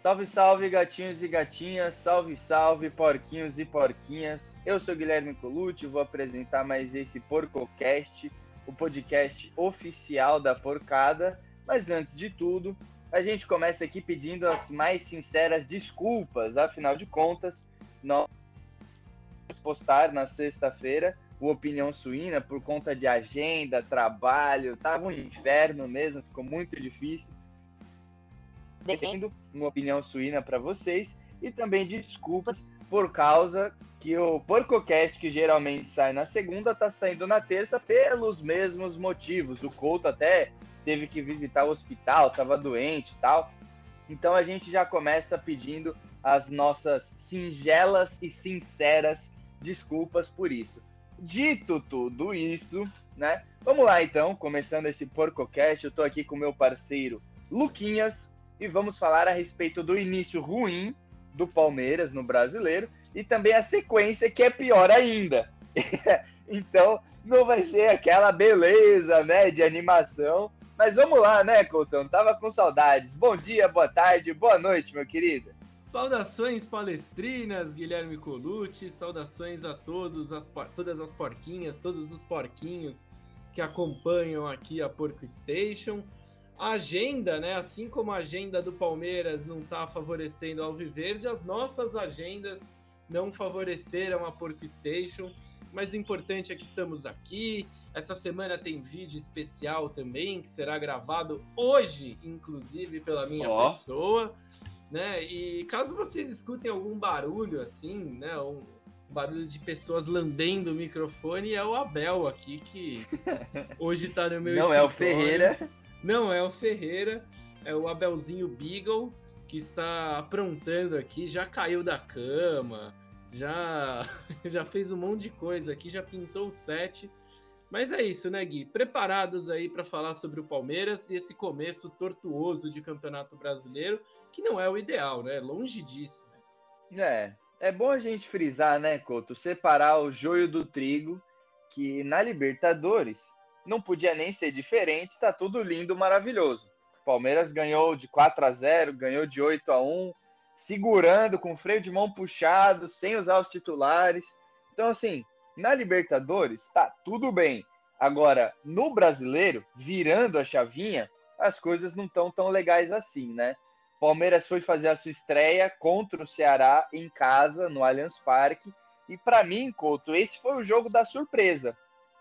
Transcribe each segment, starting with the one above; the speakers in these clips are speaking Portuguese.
Salve, salve, gatinhos e gatinhas, salve, salve, porquinhos e porquinhas. Eu sou Guilherme Colucci, vou apresentar mais esse PorcoCast, o podcast oficial da porcada. Mas antes de tudo, a gente começa aqui pedindo as mais sinceras desculpas, afinal de contas, nós vamos postar na sexta-feira o Opinião Suína por conta de agenda, trabalho, tava um inferno mesmo, ficou muito difícil. Defendo uma opinião suína para vocês e também desculpas por causa que o PorcoCast, que geralmente sai na segunda, tá saindo na terça pelos mesmos motivos. O Couto até teve que visitar o hospital, tava doente e tal. Então a gente já começa pedindo as nossas singelas e sinceras desculpas por isso. Dito tudo isso, né? Vamos lá então, começando esse PorcoCast, eu tô aqui com meu parceiro Luquinhas e vamos falar a respeito do início ruim do Palmeiras no brasileiro e também a sequência que é pior ainda. então, não vai ser aquela beleza, né, de animação. Mas vamos lá, né, Coutão? Tava com saudades. Bom dia, boa tarde, boa noite, meu querido. Saudações palestrinas, Guilherme Colucci. Saudações a todos, as, todas as porquinhas, todos os porquinhos que acompanham aqui a Porco Station. A agenda, né? Assim como a agenda do Palmeiras não está favorecendo ao Viverde, as nossas agendas não favoreceram a Porco Station. Mas o importante é que estamos aqui. Essa semana tem vídeo especial também, que será gravado hoje, inclusive, pela minha oh. pessoa. Né? E caso vocês escutem algum barulho assim, né? Um barulho de pessoas lambendo o microfone, é o Abel aqui que hoje está no meu Não escritório. é o Ferreira. Não é o Ferreira, é o Abelzinho Beagle que está aprontando aqui, já caiu da cama, já já fez um monte de coisa aqui, já pintou o set. Mas é isso, né, Gui? Preparados aí para falar sobre o Palmeiras e esse começo tortuoso de Campeonato Brasileiro, que não é o ideal, né? Longe disso. É, é bom a gente frisar, né, Couto? Separar o joio do trigo, que na Libertadores não podia nem ser diferente, está tudo lindo, maravilhoso. Palmeiras ganhou de 4 a 0, ganhou de 8 a 1, segurando com freio de mão puxado, sem usar os titulares. Então assim, na Libertadores tá tudo bem. Agora, no Brasileiro, virando a chavinha, as coisas não estão tão legais assim, né? Palmeiras foi fazer a sua estreia contra o Ceará em casa, no Allianz Parque. E para mim, Couto, esse foi o jogo da surpresa.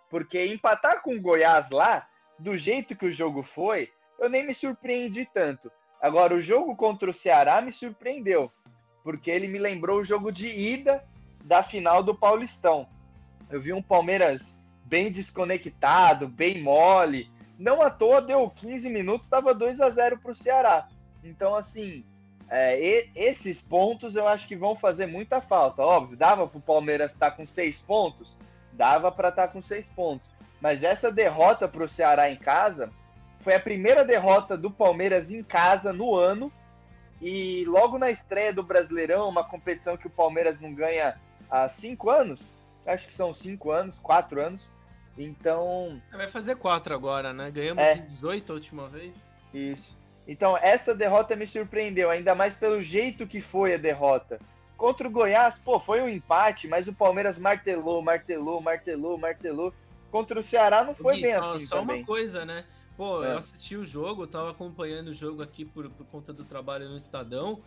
Porque empatar com o Goiás lá, do jeito que o jogo foi, eu nem me surpreendi tanto. Agora, o jogo contra o Ceará me surpreendeu, porque ele me lembrou o jogo de ida da final do Paulistão. Eu vi um Palmeiras bem desconectado, bem mole. Não à toa deu 15 minutos, estava 2 a 0 para o Ceará. Então, assim, é, esses pontos eu acho que vão fazer muita falta. Óbvio, dava para o Palmeiras estar com seis pontos, dava para estar tá com seis pontos. Mas essa derrota para o Ceará em casa foi a primeira derrota do Palmeiras em casa no ano. E logo na estreia do Brasileirão, uma competição que o Palmeiras não ganha há cinco anos, acho que são cinco anos, quatro anos. Então. É, vai fazer quatro agora, né? Ganhamos é, em 18 a última vez. Isso. Então, essa derrota me surpreendeu, ainda mais pelo jeito que foi a derrota. Contra o Goiás, pô, foi um empate, mas o Palmeiras martelou, martelou, martelou, martelou. Contra o Ceará não foi Gui, bem só, assim só também. uma coisa, né? Pô, é. eu assisti o jogo, tava acompanhando o jogo aqui por, por conta do trabalho no Estadão.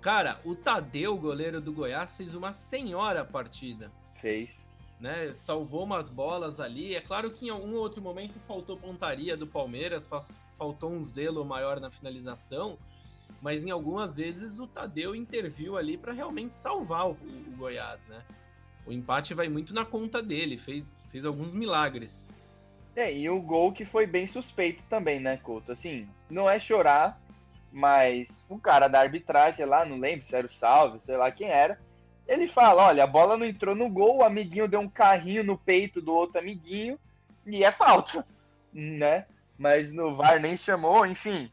Cara, o Tadeu, goleiro do Goiás, fez uma senhora partida. Fez. Né, salvou umas bolas ali. É claro que em algum outro momento faltou pontaria do Palmeiras, faltou um zelo maior na finalização, mas em algumas vezes o Tadeu interviu ali para realmente salvar o, o, Goiás, né? O empate vai muito na conta dele, fez, fez alguns milagres. É, e o gol que foi bem suspeito também, né, Couto? Assim, não é chorar, mas o cara da arbitragem lá, não lembro se era o Salve, sei lá quem era, ele fala: olha, a bola não entrou no gol, o amiguinho deu um carrinho no peito do outro amiguinho, e é falta, né? Mas no VAR nem chamou, enfim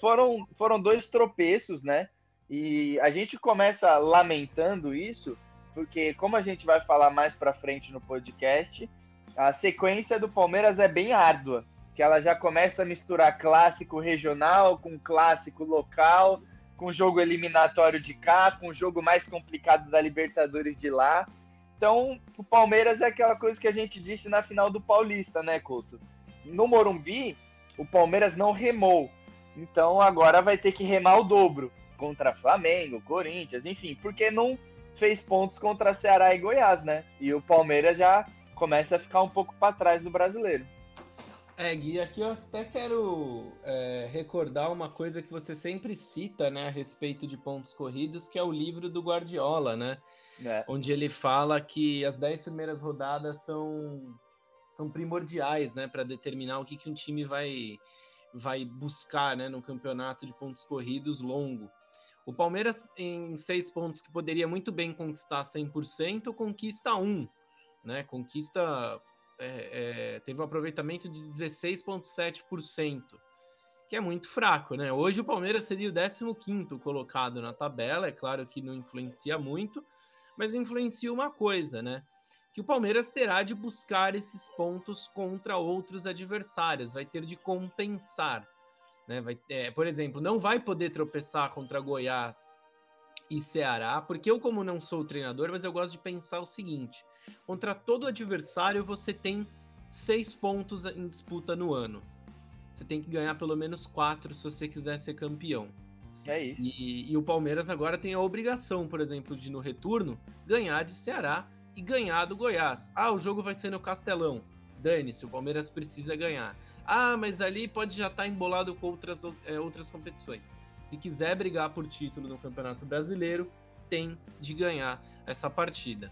foram, foram dois tropeços, né? E a gente começa lamentando isso, porque como a gente vai falar mais para frente no podcast, a sequência do Palmeiras é bem árdua, que ela já começa a misturar clássico regional com clássico local, com jogo eliminatório de cá, com jogo mais complicado da Libertadores de lá. Então, o Palmeiras é aquela coisa que a gente disse na final do Paulista, né, Couto? No Morumbi, o Palmeiras não remou. Então agora vai ter que remar o dobro contra Flamengo, Corinthians, enfim, porque não fez pontos contra Ceará e Goiás, né? E o Palmeiras já começa a ficar um pouco para trás do brasileiro. É, Gui, aqui eu até quero é, recordar uma coisa que você sempre cita, né, a respeito de pontos corridos, que é o livro do Guardiola, né? É. Onde ele fala que as dez primeiras rodadas são, são primordiais, né, para determinar o que, que um time vai, vai buscar, né, no campeonato de pontos corridos longo. O Palmeiras, em seis pontos que poderia muito bem conquistar 100%, conquista um, né? Conquista é, é, teve um aproveitamento de 16,7%, que é muito fraco, né? Hoje o Palmeiras seria o 15 colocado na tabela, é claro que não influencia muito, mas influencia uma coisa, né? Que o Palmeiras terá de buscar esses pontos contra outros adversários, vai ter de compensar. Né? Vai, é, por exemplo, não vai poder tropeçar contra Goiás e Ceará, porque eu, como não sou treinador, mas eu gosto de pensar o seguinte: Contra todo adversário, você tem seis pontos em disputa no ano. Você tem que ganhar pelo menos quatro se você quiser ser campeão. É isso. E, e, o Palmeiras agora tem a obrigação, por exemplo, de no retorno ganhar de Ceará e ganhar do Goiás. Ah, o jogo vai ser no Castelão. Dane-se, o Palmeiras precisa ganhar. Ah, mas ali pode já estar tá embolado com outras, é, outras competições. Se quiser brigar por título no Campeonato Brasileiro, tem de ganhar essa partida.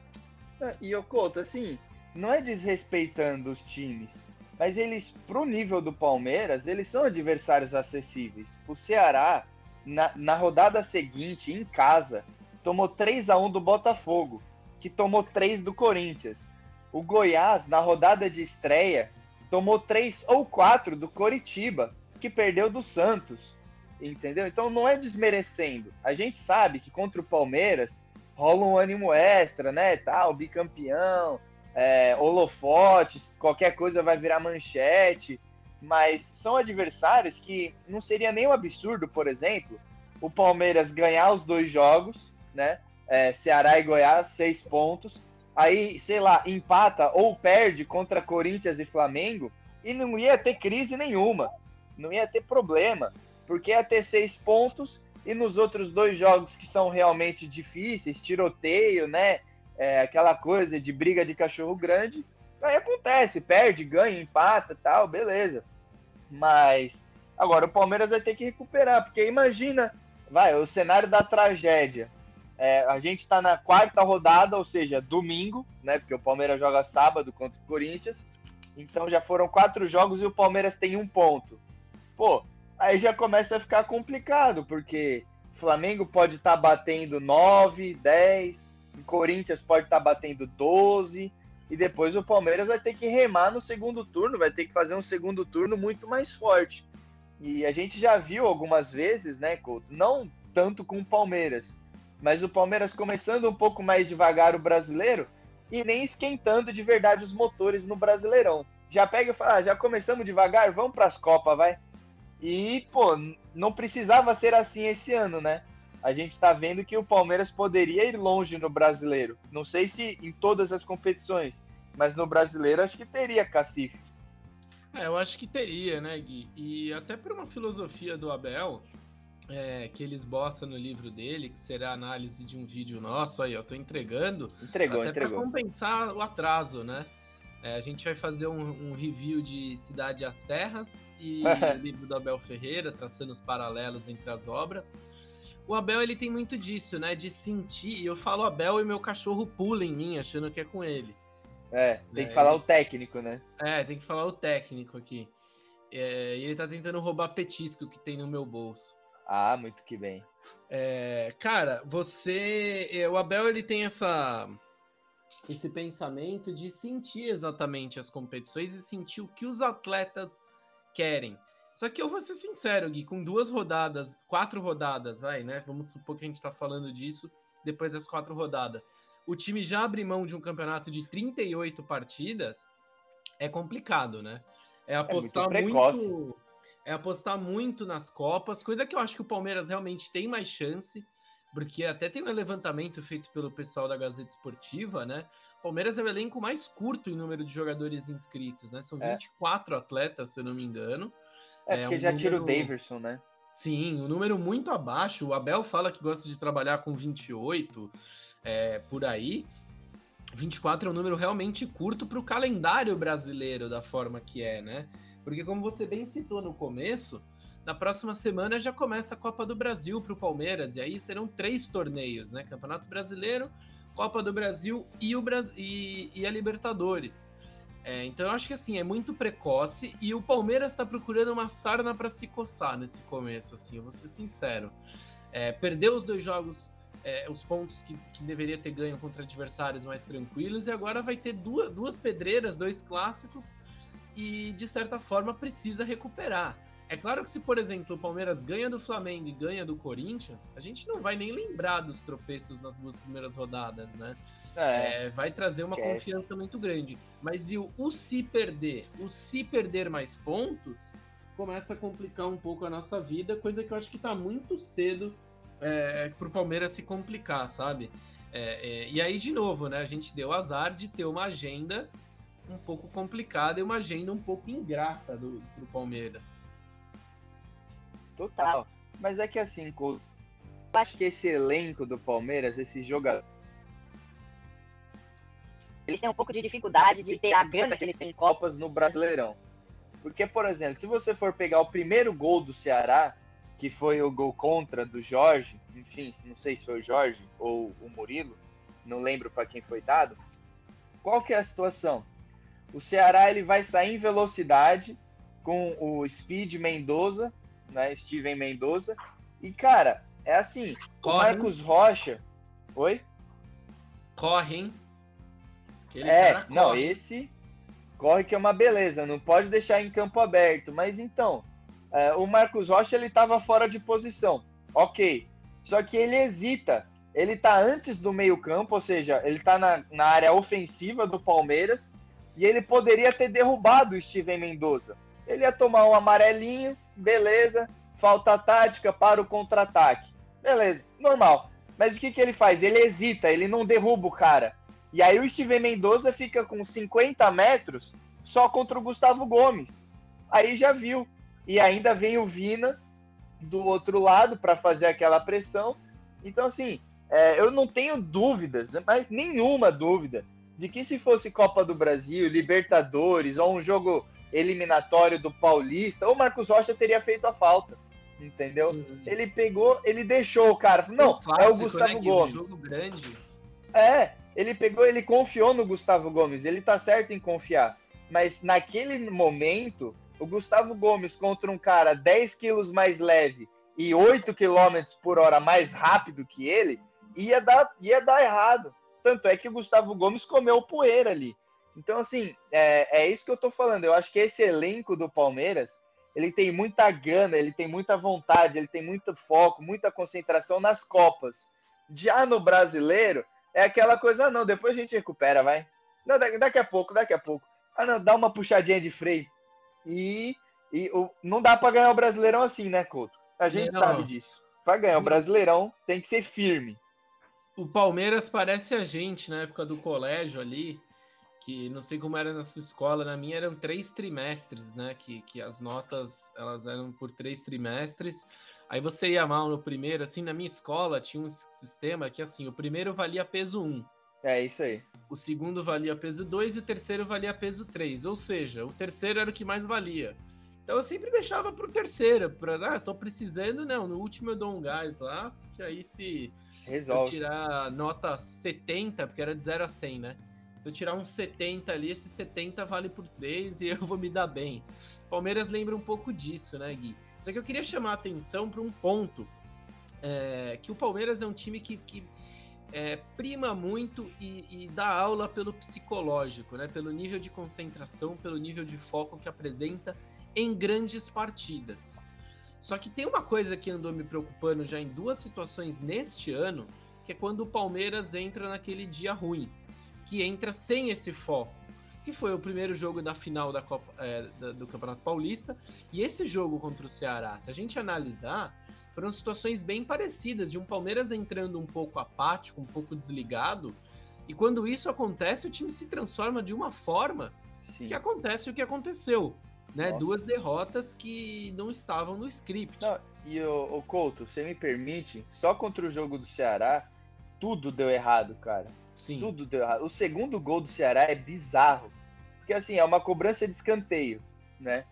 Ah, e o Couto, assim, não é desrespeitando os times, mas eles, pro nível do Palmeiras, eles são adversários acessíveis. O Ceará, na, na rodada seguinte, em casa, tomou 3 a 1 do Botafogo, que tomou 3 do Corinthians. O Goiás, na rodada de estreia, tomou 3 ou 4 do Coritiba, que perdeu do Santos. Entendeu? Então não é desmerecendo. A gente sabe que contra o Palmeiras rola um ânimo extra, né? Tal, bicampeão, é, holofotes, qualquer coisa vai virar manchete. Mas são adversários que não seria nem um absurdo, por exemplo, o Palmeiras ganhar os dois jogos, né? É, Ceará e Goiás, seis pontos. Aí, sei lá, empata ou perde contra Corinthians e Flamengo e não ia ter crise nenhuma, não ia ter problema, porque ia ter seis pontos e nos outros dois jogos que são realmente difíceis, tiroteio, né? É, aquela coisa de briga de cachorro grande, aí acontece, perde, ganha, empata, tal, beleza. Mas agora o Palmeiras vai ter que recuperar, porque imagina, vai, o cenário da tragédia. É, a gente está na quarta rodada, ou seja, domingo, né? Porque o Palmeiras joga sábado contra o Corinthians. Então já foram quatro jogos e o Palmeiras tem um ponto. Pô, aí já começa a ficar complicado, porque Flamengo pode estar tá batendo 9, 10, Corinthians pode estar tá batendo 12, e depois o Palmeiras vai ter que remar no segundo turno, vai ter que fazer um segundo turno muito mais forte. E a gente já viu algumas vezes, né, Couto? Não tanto com o Palmeiras, mas o Palmeiras começando um pouco mais devagar o brasileiro e nem esquentando de verdade os motores no Brasileirão. Já pega e fala, ah, já começamos devagar, vamos para as Copas, vai. E, pô, não precisava ser assim esse ano, né? A gente está vendo que o Palmeiras poderia ir longe no brasileiro. Não sei se em todas as competições, mas no brasileiro acho que teria cacife. É, eu acho que teria, né, Gui? E até por uma filosofia do Abel, é, que ele esboça no livro dele, que será análise de um vídeo nosso, aí, eu tô entregando. Entregou, até entregou. Pra compensar o atraso, né? É, a gente vai fazer um, um, review de Cidade às Serras e o livro do Abel Ferreira, traçando os paralelos entre as obras. O Abel ele tem muito disso, né? De sentir. Eu falo Abel e meu cachorro pula em mim, achando que é com ele. É, tem é, que falar ele... o técnico, né? É, tem que falar o técnico aqui. É, e ele tá tentando roubar petisco que tem no meu bolso. Ah, muito que bem. É, cara, você. É, o Abel ele tem essa esse pensamento de sentir exatamente as competições e sentir o que os atletas querem. Só que eu vou ser sincero, Gui, com duas rodadas, quatro rodadas, vai, né? Vamos supor que a gente tá falando disso depois das quatro rodadas. O time já abre mão de um campeonato de 38 partidas, é complicado, né? É, apostar é muito, muito, é apostar muito nas Copas, coisa que eu acho que o Palmeiras realmente tem mais chance, porque até tem um levantamento feito pelo pessoal da Gazeta Esportiva, né? O Palmeiras é o elenco mais curto em número de jogadores inscritos, né? São 24 é. atletas, se eu não me engano. É, é porque um já número... tira o Daverson, né? Sim, um número muito abaixo. O Abel fala que gosta de trabalhar com 28, é, por aí. 24 é um número realmente curto para o calendário brasileiro, da forma que é, né? Porque, como você bem citou no começo, na próxima semana já começa a Copa do Brasil para o Palmeiras, e aí serão três torneios, né? Campeonato Brasileiro, Copa do Brasil e, o e, e a Libertadores. É, então eu acho que assim, é muito precoce e o Palmeiras está procurando uma sarna para se coçar nesse começo, assim, eu vou ser sincero. É, perdeu os dois jogos, é, os pontos que, que, deveria ter ganho contra adversários mais tranquilos, e agora vai ter duas, duas pedreiras, dois clássicos e, de certa forma, precisa recuperar. É claro que se, por exemplo, o Palmeiras ganha do Flamengo e ganha do Corinthians, a gente não vai nem lembrar dos tropeços nas duas primeiras rodadas, né? É, é, vai trazer esquece. uma confiança muito grande. Mas e o, o se perder, o se perder mais pontos, começa a complicar um pouco a nossa vida, coisa que eu acho que tá muito cedo é, pro Palmeiras se complicar, sabe? É, é, e aí, de novo, né? A gente deu azar de ter uma agenda um pouco complicada e uma agenda um pouco ingrata do, pro Palmeiras. Total. Mas é que assim, eu acho que esse elenco do Palmeiras, esses jogadores. Eles têm um pouco de dificuldade de ter a grana que eles têm em Copas no Brasileirão. Porque, por exemplo, se você for pegar o primeiro gol do Ceará, que foi o gol contra do Jorge, enfim, não sei se foi o Jorge ou o Murilo, não lembro para quem foi dado. Qual que é a situação? O Ceará ele vai sair em velocidade com o Speed Mendoza, né? Steven Mendoza. E, cara, é assim, Corre. o Marcos Rocha. Oi? Corre, hein? Aquele é, não, esse corre que é uma beleza, não pode deixar em campo aberto. Mas então, é, o Marcos Rocha ele estava fora de posição, ok. Só que ele hesita. Ele está antes do meio-campo, ou seja, ele está na, na área ofensiva do Palmeiras e ele poderia ter derrubado o Steven Mendoza. Ele ia tomar um amarelinho, beleza, falta tática para o contra-ataque. Beleza, normal. Mas o que, que ele faz? Ele hesita, ele não derruba o cara. E aí o Steven Mendoza fica com 50 metros só contra o Gustavo Gomes. Aí já viu. E ainda vem o Vina do outro lado para fazer aquela pressão. Então, assim, é, eu não tenho dúvidas, mas nenhuma dúvida, de que se fosse Copa do Brasil, Libertadores ou um jogo eliminatório do Paulista, o Marcos Rocha teria feito a falta. Entendeu? Sim. Ele pegou, ele deixou o cara. Não, clássico, é o Gustavo né, Gomes. Um jogo grande. É, ele pegou, ele confiou no Gustavo Gomes. Ele tá certo em confiar. Mas naquele momento, o Gustavo Gomes contra um cara 10 quilos mais leve e 8 quilômetros por hora mais rápido que ele, ia dar, ia dar errado. Tanto é que o Gustavo Gomes comeu poeira ali. Então, assim, é, é isso que eu tô falando. Eu acho que esse elenco do Palmeiras, ele tem muita gana, ele tem muita vontade, ele tem muito foco, muita concentração nas Copas. Já no brasileiro, é aquela coisa, ah, não, depois a gente recupera, vai. Não, daqui a pouco, daqui a pouco. Ah, não, dá uma puxadinha de freio. E, e o, não dá para ganhar o Brasileirão assim, né, Couto? A gente não. sabe disso. Para ganhar o Brasileirão, tem que ser firme o Palmeiras parece a gente na época do colégio ali, que não sei como era na sua escola, na minha eram três trimestres, né? Que, que as notas elas eram por três trimestres. Aí você ia mal no primeiro, assim, na minha escola tinha um sistema que assim, o primeiro valia peso 1. É isso aí. O segundo valia peso 2 e o terceiro valia peso 3. Ou seja, o terceiro era o que mais valia. Então eu sempre deixava pro terceiro, para ah, tô precisando, não, no último eu dou um gás lá, que aí se Resolve. Se eu tirar nota 70, porque era de 0 a 100, né? Se eu tirar um 70 ali, esse 70 vale por 3 e eu vou me dar bem. Palmeiras lembra um pouco disso, né, Gui? Só que eu queria chamar a atenção para um ponto, é, que o Palmeiras é um time que, que é, prima muito e, e, dá aula pelo psicológico, né? Pelo nível de concentração, pelo nível de foco que apresenta em grandes partidas. Só que tem uma coisa que andou me preocupando já em duas situações neste ano, que é quando o Palmeiras entra naquele dia ruim, que entra sem esse foco, que foi o primeiro jogo da final da Copa, é, do Campeonato Paulista. E esse jogo contra o Ceará, se a gente analisar, foram situações bem parecidas, de um Palmeiras entrando um pouco apático, um pouco desligado. E quando isso acontece, o time se transforma de uma forma Sim. que acontece o que aconteceu. Né? Duas derrotas que não estavam no script. Não, e o, o Couto, você me permite, só contra o jogo do Ceará, tudo deu errado, cara. Sim. Tudo deu errado. O segundo gol do Ceará é bizarro. Porque assim, é uma cobrança de escanteio, né?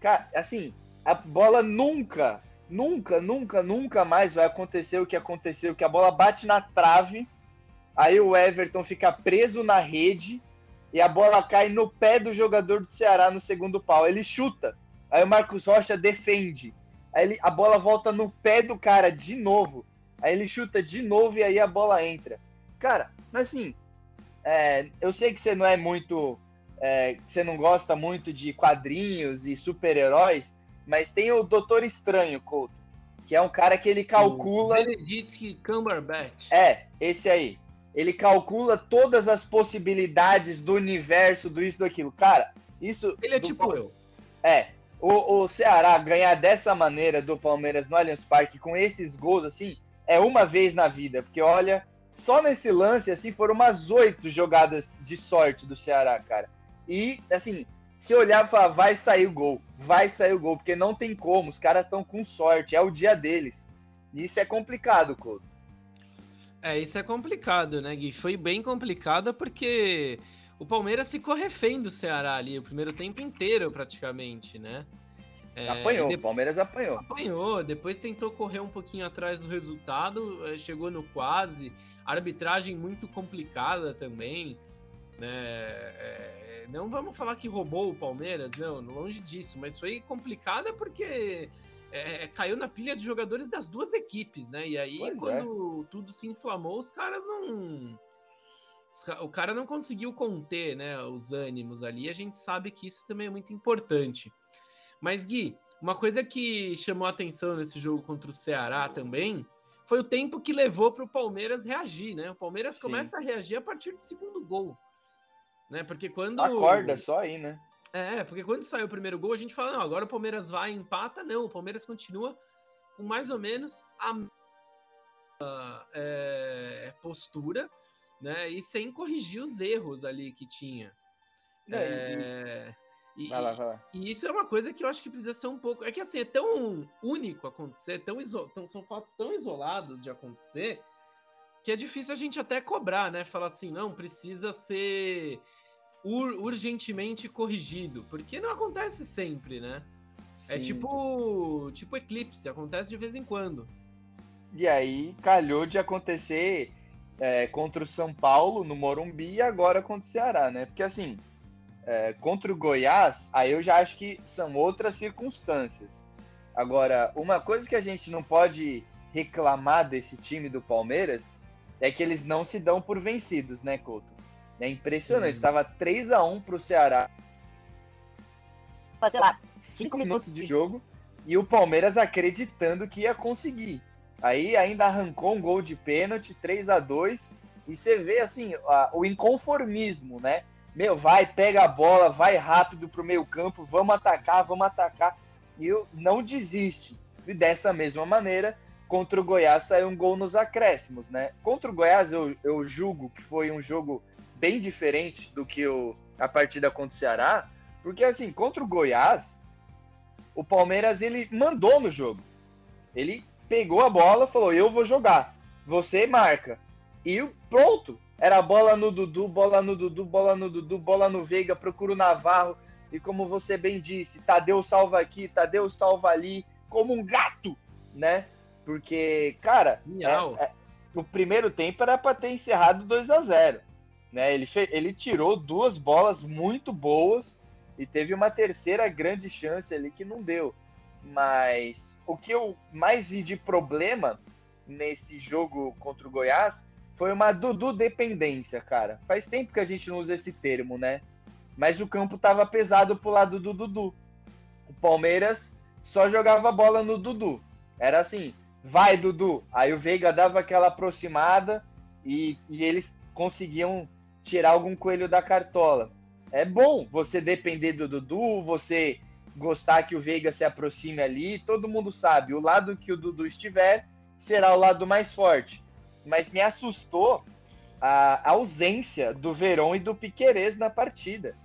Cara, assim, a bola nunca, nunca, nunca, nunca mais vai acontecer o que aconteceu, que a bola bate na trave, aí o Everton fica preso na rede e a bola cai no pé do jogador do Ceará no segundo pau. Ele chuta, aí o Marcos Rocha defende, aí ele, a bola volta no pé do cara de novo, aí ele chuta de novo e aí a bola entra. Cara, mas assim, é, eu sei que você não é muito. É, você não gosta muito de quadrinhos e super-heróis, mas tem o Doutor Estranho, Couto, que é um cara que ele calcula. Benedict Cumberbatch. É, esse aí. Ele calcula todas as possibilidades do universo, do isso, daquilo. Cara, isso. Ele é tipo eu. É. O, o Ceará ganhar dessa maneira do Palmeiras no Allianz Parque com esses gols, assim, é uma vez na vida. Porque olha, só nesse lance, assim, foram umas oito jogadas de sorte do Ceará, cara. E, assim, se olhar e falar, vai sair o gol, vai sair o gol, porque não tem como, os caras estão com sorte, é o dia deles. E isso é complicado, Couto. É, isso é complicado, né, Gui? Foi bem complicado porque o Palmeiras ficou refém do Ceará ali o primeiro tempo inteiro, praticamente, né? É, apanhou, o Palmeiras apanhou. Apanhou, depois tentou correr um pouquinho atrás do resultado, é, chegou no quase, arbitragem muito complicada também. Né? É, não vamos falar que roubou o Palmeiras, não, longe disso, mas foi complicada porque é, é caiu na pilha de jogadores das duas equipes, né? E aí, pois quando é. tudo se inflamou, os caras não. O cara não conseguiu conter né, os ânimos ali. A gente sabe que isso também é muito importante. Mas, Gui, uma coisa que chamou a atenção nesse jogo contra o Ceará também foi o tempo que levou para o Palmeiras reagir, né? O Palmeiras Sim. começa a reagir a partir do segundo gol, né? Porque quando acorda só aí, né? É, porque quando saiu o primeiro gol, a gente fala, não, agora o Palmeiras vai e empata. Não, o Palmeiras continua com mais ou menos a é, postura, né? E sem corrigir os erros ali que tinha. É, é... E, vai lá, vai lá. E isso é uma coisa que eu acho que precisa ser um pouco. É que assim, é tão único acontecer, tão, iso... tão são fatos tão isolados de acontecer, que é difícil a gente até cobrar, né? Falar assim, não, precisa ser ur urgentemente corrigido. Porque não acontece sempre, né? É Sim. É tipo, tipo eclipse, acontece de vez em quando. E aí calhou de acontecer é, contra o São Paulo no Morumbi e agora contra o Ceará, né? Porque assim, é, contra o Goiás, aí eu já acho que são outras circunstâncias. Agora, uma coisa que a gente não pode reclamar desse time do Palmeiras é que eles não se dão por vencidos, né, Couto? É impressionante. Uhum. Estava 3 a 1 para o Ceará. Sei lá, 5 minutos de jogo e o Palmeiras acreditando que ia conseguir. Aí ainda arrancou um gol de pênalti, 3 a 2 e você vê assim a, o inconformismo, né? meu, vai, pega a bola, vai rápido pro meio campo, vamos atacar, vamos atacar. E não desiste. E dessa mesma maneira, contra o Goiás saiu um gol nos acréscimos, né? Contra o Goiás eu, eu julgo que foi um jogo bem diferente do que o, a partida contra o Ceará, porque assim, contra o Goiás, o Palmeiras ele mandou no jogo. Ele pegou a bola, falou: "Eu vou jogar. Você marca". E pronto, era bola no Dudu, bola no Dudu, bola no Dudu, bola no Veiga, procura o Navarro. E como você bem disse, Tadeu salva aqui, Tadeu salva ali, como um gato, né? Porque, cara, é, é, o primeiro tempo era para ter encerrado 2 a 0 né? Ele, ele tirou duas bolas muito boas e teve uma terceira grande chance ali que não deu. Mas o que eu mais vi de problema nesse jogo contra o Goiás foi uma Dudu dependência, cara. Faz tempo que a gente não usa esse termo, né? Mas o campo tava pesado pro lado do Dudu. O Palmeiras só jogava bola no Dudu. Era assim, vai Dudu. Aí o Veiga dava aquela aproximada e, e eles conseguiam tirar algum coelho da cartola. é bom você depender do Dudu, você gostar que o Veiga se aproxime ali. Todo mundo sabe, o lado que o Dudu estiver será o lado mais forte. Mas me assustou a ausência do Verón e do Piquerez na partida.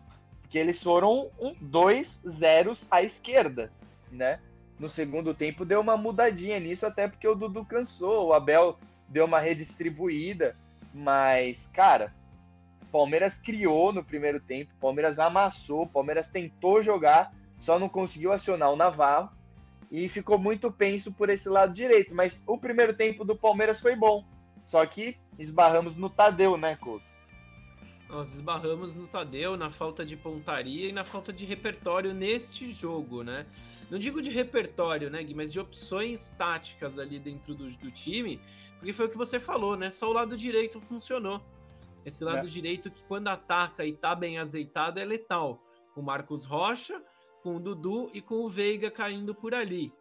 Porque eles foram um, dois zeros à esquerda, né? No segundo tempo deu uma mudadinha nisso, até porque o Dudu cansou, o Abel deu uma redistribuída. Mas, cara, Palmeiras criou no primeiro tempo, Palmeiras amassou, Palmeiras tentou jogar, só não conseguiu acionar o Navarro e ficou muito penso por esse lado direito. Mas o primeiro tempo do Palmeiras foi bom, só que esbarramos no Tadeu, né, Couto? Nós esbarramos no Tadeu, na falta de pontaria e na falta de repertório neste jogo, né? Não digo de repertório, né, Gui, mas de opções táticas ali dentro do, do time, porque foi o que você falou, né? Só o lado direito funcionou. Esse lado é. direito que quando ataca e tá bem azeitado é letal. Com o Marcos Rocha, com o Dudu e com o Veiga caindo por ali.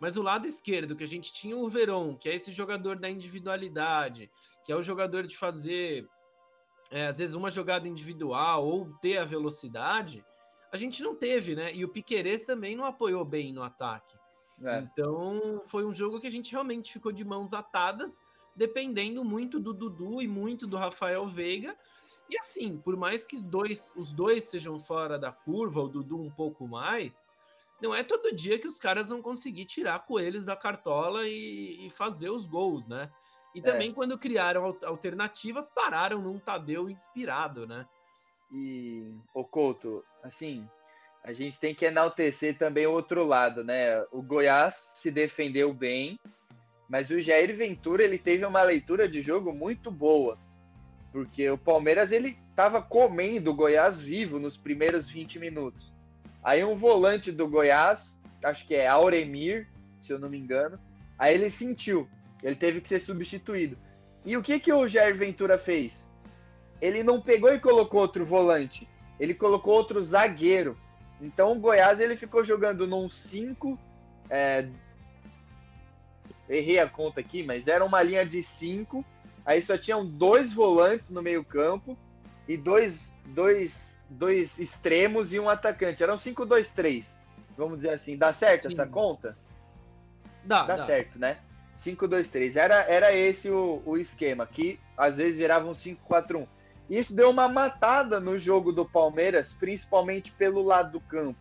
Mas o lado esquerdo, que a gente tinha o Verón, que é esse jogador da individualidade, que é o jogador de fazer, é, às vezes, uma jogada individual ou ter a velocidade, a gente não teve, né? E o Piquerez também não apoiou bem no ataque. É. Então, foi um jogo que a gente realmente ficou de mãos atadas, dependendo muito do Dudu e muito do Rafael Veiga. E assim, por mais que os dois, os dois sejam fora da curva, o Dudu um pouco mais, não é todo dia que os caras vão conseguir tirar coelhos da cartola e, e fazer os gols, né? E também é. quando criaram alternativas, pararam num Tadeu inspirado, né? E, o Couto, assim, a gente tem que enaltecer também o outro lado, né? O Goiás se defendeu bem, mas o Jair Ventura ele teve uma leitura de jogo muito boa, porque o Palmeiras ele estava comendo o Goiás vivo nos primeiros 20 minutos. Aí um volante do Goiás, acho que é Auremir, se eu não me engano, aí ele sentiu, ele teve que ser substituído. E o que que o Jair Ventura fez? Ele não pegou e colocou outro volante, ele colocou outro zagueiro. Então o Goiás ele ficou jogando num 5, é... errei a conta aqui, mas era uma linha de 5, aí só tinham dois volantes no meio campo e dois, dois dois extremos e um atacante. Eram 5-2-3, vamos dizer assim. Dá certo Sim. essa conta? Dá, dá, dá. certo, né? 5-2-3. Era, era esse o, o esquema, que às vezes virava um 5-4-1. Isso deu uma matada no jogo do Palmeiras, principalmente pelo lado do campo,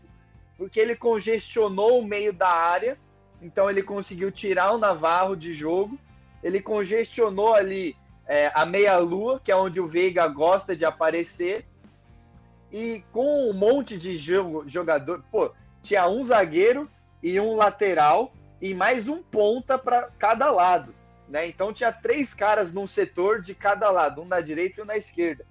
porque ele congestionou o meio da área, então ele conseguiu tirar o Navarro de jogo, ele congestionou ali é, a meia-lua, que é onde o Veiga gosta de aparecer, e com um monte de jogador, pô, tinha um zagueiro e um lateral e mais um ponta para cada lado, né? Então tinha três caras num setor de cada lado, um na direita e um na esquerda.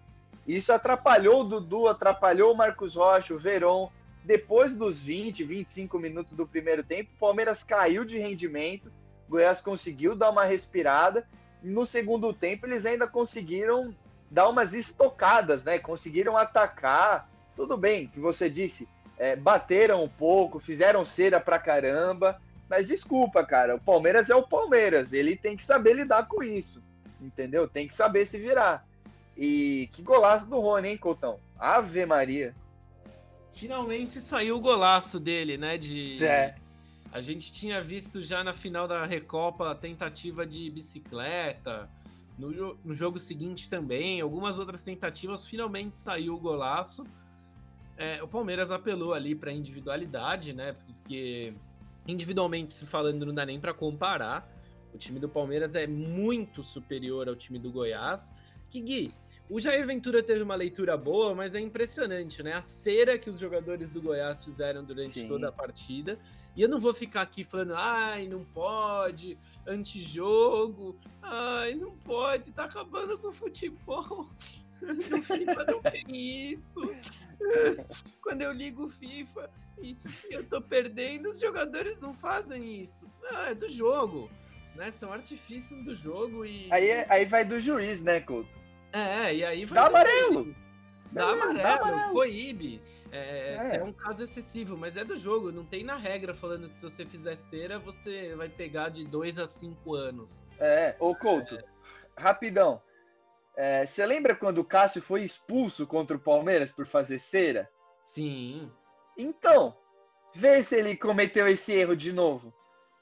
Isso atrapalhou o Dudu, atrapalhou o Marcos Rocha, o Verón. Depois dos 20, 25 minutos do primeiro tempo, o Palmeiras caiu de rendimento, Goiás conseguiu dar uma respirada. No segundo tempo, eles ainda conseguiram dar umas estocadas, né? Conseguiram atacar. Tudo bem que você disse, é, bateram um pouco, fizeram cera pra caramba. Mas desculpa, cara, o Palmeiras é o Palmeiras. Ele tem que saber lidar com isso. Entendeu? Tem que saber se virar. E que golaço do Rony, hein, Coutão? Ave Maria. Finalmente saiu o golaço dele, né? De... É. A gente tinha visto já na final da Recopa a tentativa de bicicleta no, no jogo seguinte também, algumas outras tentativas, finalmente saiu o golaço. É, o Palmeiras apelou ali para individualidade, né? Porque individualmente se falando não dá nem para comparar. O time do Palmeiras é muito superior ao time do Goiás. Que Gui, o Jair Ventura teve uma leitura boa, mas é impressionante, né? A cera que os jogadores do Goiás fizeram durante Sim. toda a partida. E eu não vou ficar aqui falando, ai, não pode, antijogo, ai, não pode, tá acabando com o futebol. No FIFA não tem isso. Quando eu ligo o FIFA e eu tô perdendo, os jogadores não fazem isso. Ah, é do jogo. Né? São artifícios do jogo e. Aí, é, aí vai do juiz, né, Couto? É, e aí vai. Dá amarelo! Dá amarelo, dá amarelo. coíbe. É, é. é, um caso excessivo, mas é do jogo. Não tem na regra falando que se você fizer cera, você vai pegar de 2 a 5 anos. É, ô Couto, é. rapidão. Você lembra quando o Cássio foi expulso contra o Palmeiras por fazer cera? Sim. Então, vê se ele cometeu esse erro de novo.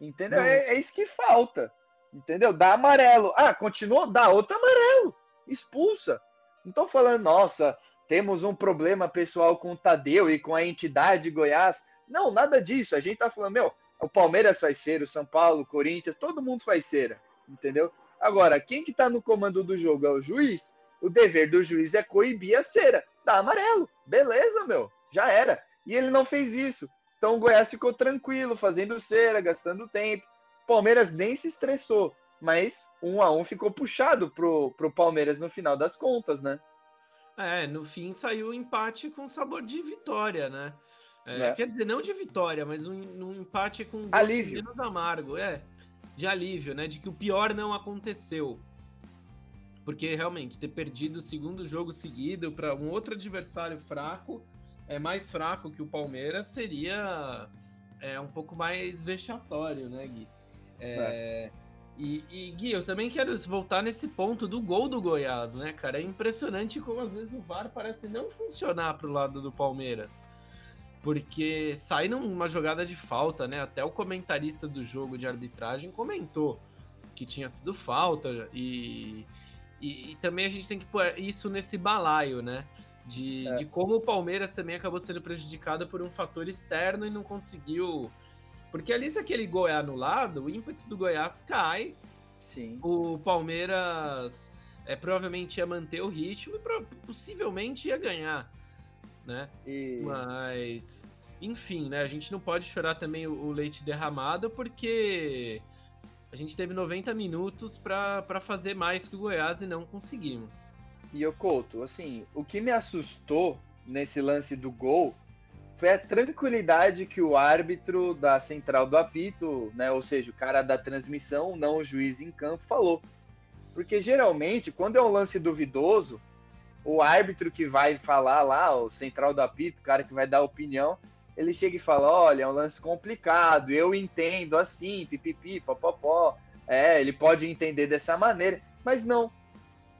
Entendeu? É, é, isso que falta. Entendeu? Dá amarelo. Ah, continuou? Dá outro amarelo. Expulsa. Não tô falando, nossa, temos um problema pessoal com o Tadeu e com a entidade Goiás. Não, nada disso. A gente tá falando, meu, o Palmeiras faz cera, o São Paulo, o Corinthians, todo mundo faz cera. Entendeu? Agora, quem que tá no comando do jogo é o juiz. O dever do juiz é coibir a cera. Dá amarelo. Beleza, meu. Já era. E ele não fez isso. Então o Goiás ficou tranquilo, fazendo cera, gastando tempo. Palmeiras nem se estressou. Mas um a um ficou puxado pro, pro Palmeiras no final das contas, né? É, no fim saiu o um empate com sabor de vitória, né? É, é. Quer dizer, não de vitória, mas um, um empate com alívio. menos amargo, é. De alívio, né? De que o pior não aconteceu. Porque realmente ter perdido o segundo jogo seguido para um outro adversário fraco, é mais fraco que o Palmeiras, seria é, um pouco mais vexatório, né, Gui? É, é. E, e, Gui, eu também quero voltar nesse ponto do gol do Goiás, né, cara? É impressionante como às vezes o VAR parece não funcionar pro lado do Palmeiras. Porque sai numa jogada de falta, né? Até o comentarista do jogo de arbitragem comentou que tinha sido falta e, e, e também a gente tem que pôr isso nesse balaio, né? De, é. de como o Palmeiras também acabou sendo prejudicado por um fator externo e não conseguiu porque ali, se aquele gol é anulado, o ímpeto do Goiás cai. Sim. O Palmeiras é, provavelmente ia manter o ritmo e possivelmente ia ganhar. Né? E... Mas, enfim, né? A gente não pode chorar também o, o leite derramado, porque a gente teve 90 minutos para fazer mais que o Goiás e não conseguimos. E eu Couto, assim, o que me assustou nesse lance do gol foi a tranquilidade que o árbitro da central do apito, né, ou seja, o cara da transmissão, não o juiz em campo, falou. Porque geralmente, quando é um lance duvidoso, o árbitro que vai falar lá, o central do apito, o cara que vai dar opinião, ele chega e fala: olha, é um lance complicado, eu entendo assim, pipipi, popopó. É, ele pode entender dessa maneira, mas não.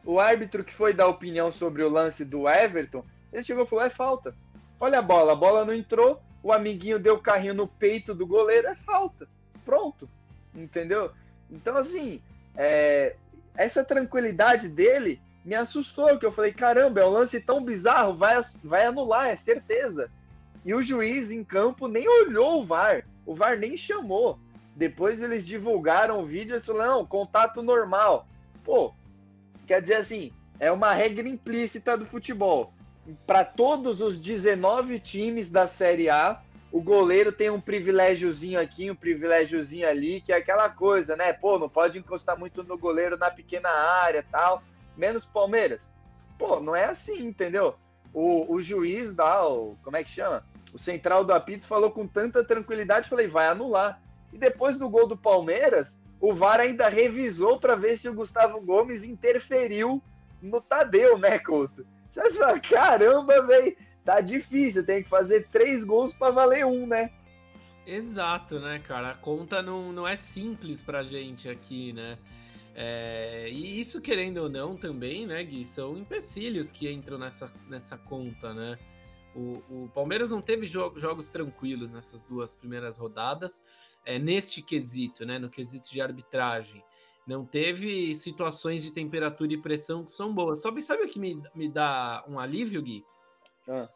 O árbitro que foi dar opinião sobre o lance do Everton, ele chegou e falou: é falta. Olha a bola, a bola não entrou, o amiguinho deu o carrinho no peito do goleiro, é falta. Pronto. Entendeu? Então, assim, é, essa tranquilidade dele me assustou, que eu falei, caramba, é um lance tão bizarro, vai, vai anular, é certeza. E o juiz em campo nem olhou o VAR, o VAR nem chamou. Depois eles divulgaram o vídeo e falaram, não, contato normal. Pô, quer dizer assim, é uma regra implícita do futebol para todos os 19 times da Série A, o goleiro tem um privilégiozinho aqui, um privilégiozinho ali, que é aquela coisa, né? Pô, não pode encostar muito no goleiro na pequena área tal, menos Palmeiras. Pô, não é assim, entendeu? O, o juiz da, o, como é que chama? O central do apito falou com tanta tranquilidade, falei, vai anular. E depois do gol do Palmeiras, o VAR ainda revisou para ver se o Gustavo Gomes interferiu no Tadeu, né, Couto? Você fala, caramba, velho, tá difícil, tem que fazer três gols para valer um, né? Exato, né, cara? A conta não, não é simples pra gente aqui, né? É, e isso, querendo ou não, também, né, Gui, são empecilhos que entram nessa, nessa conta, né? O, o Palmeiras não teve jo jogos tranquilos nessas duas primeiras rodadas, é, neste quesito, né? No quesito de arbitragem. Não teve situações de temperatura e pressão que são boas. Só sabe o que me, me dá um alívio, Gui? Ah.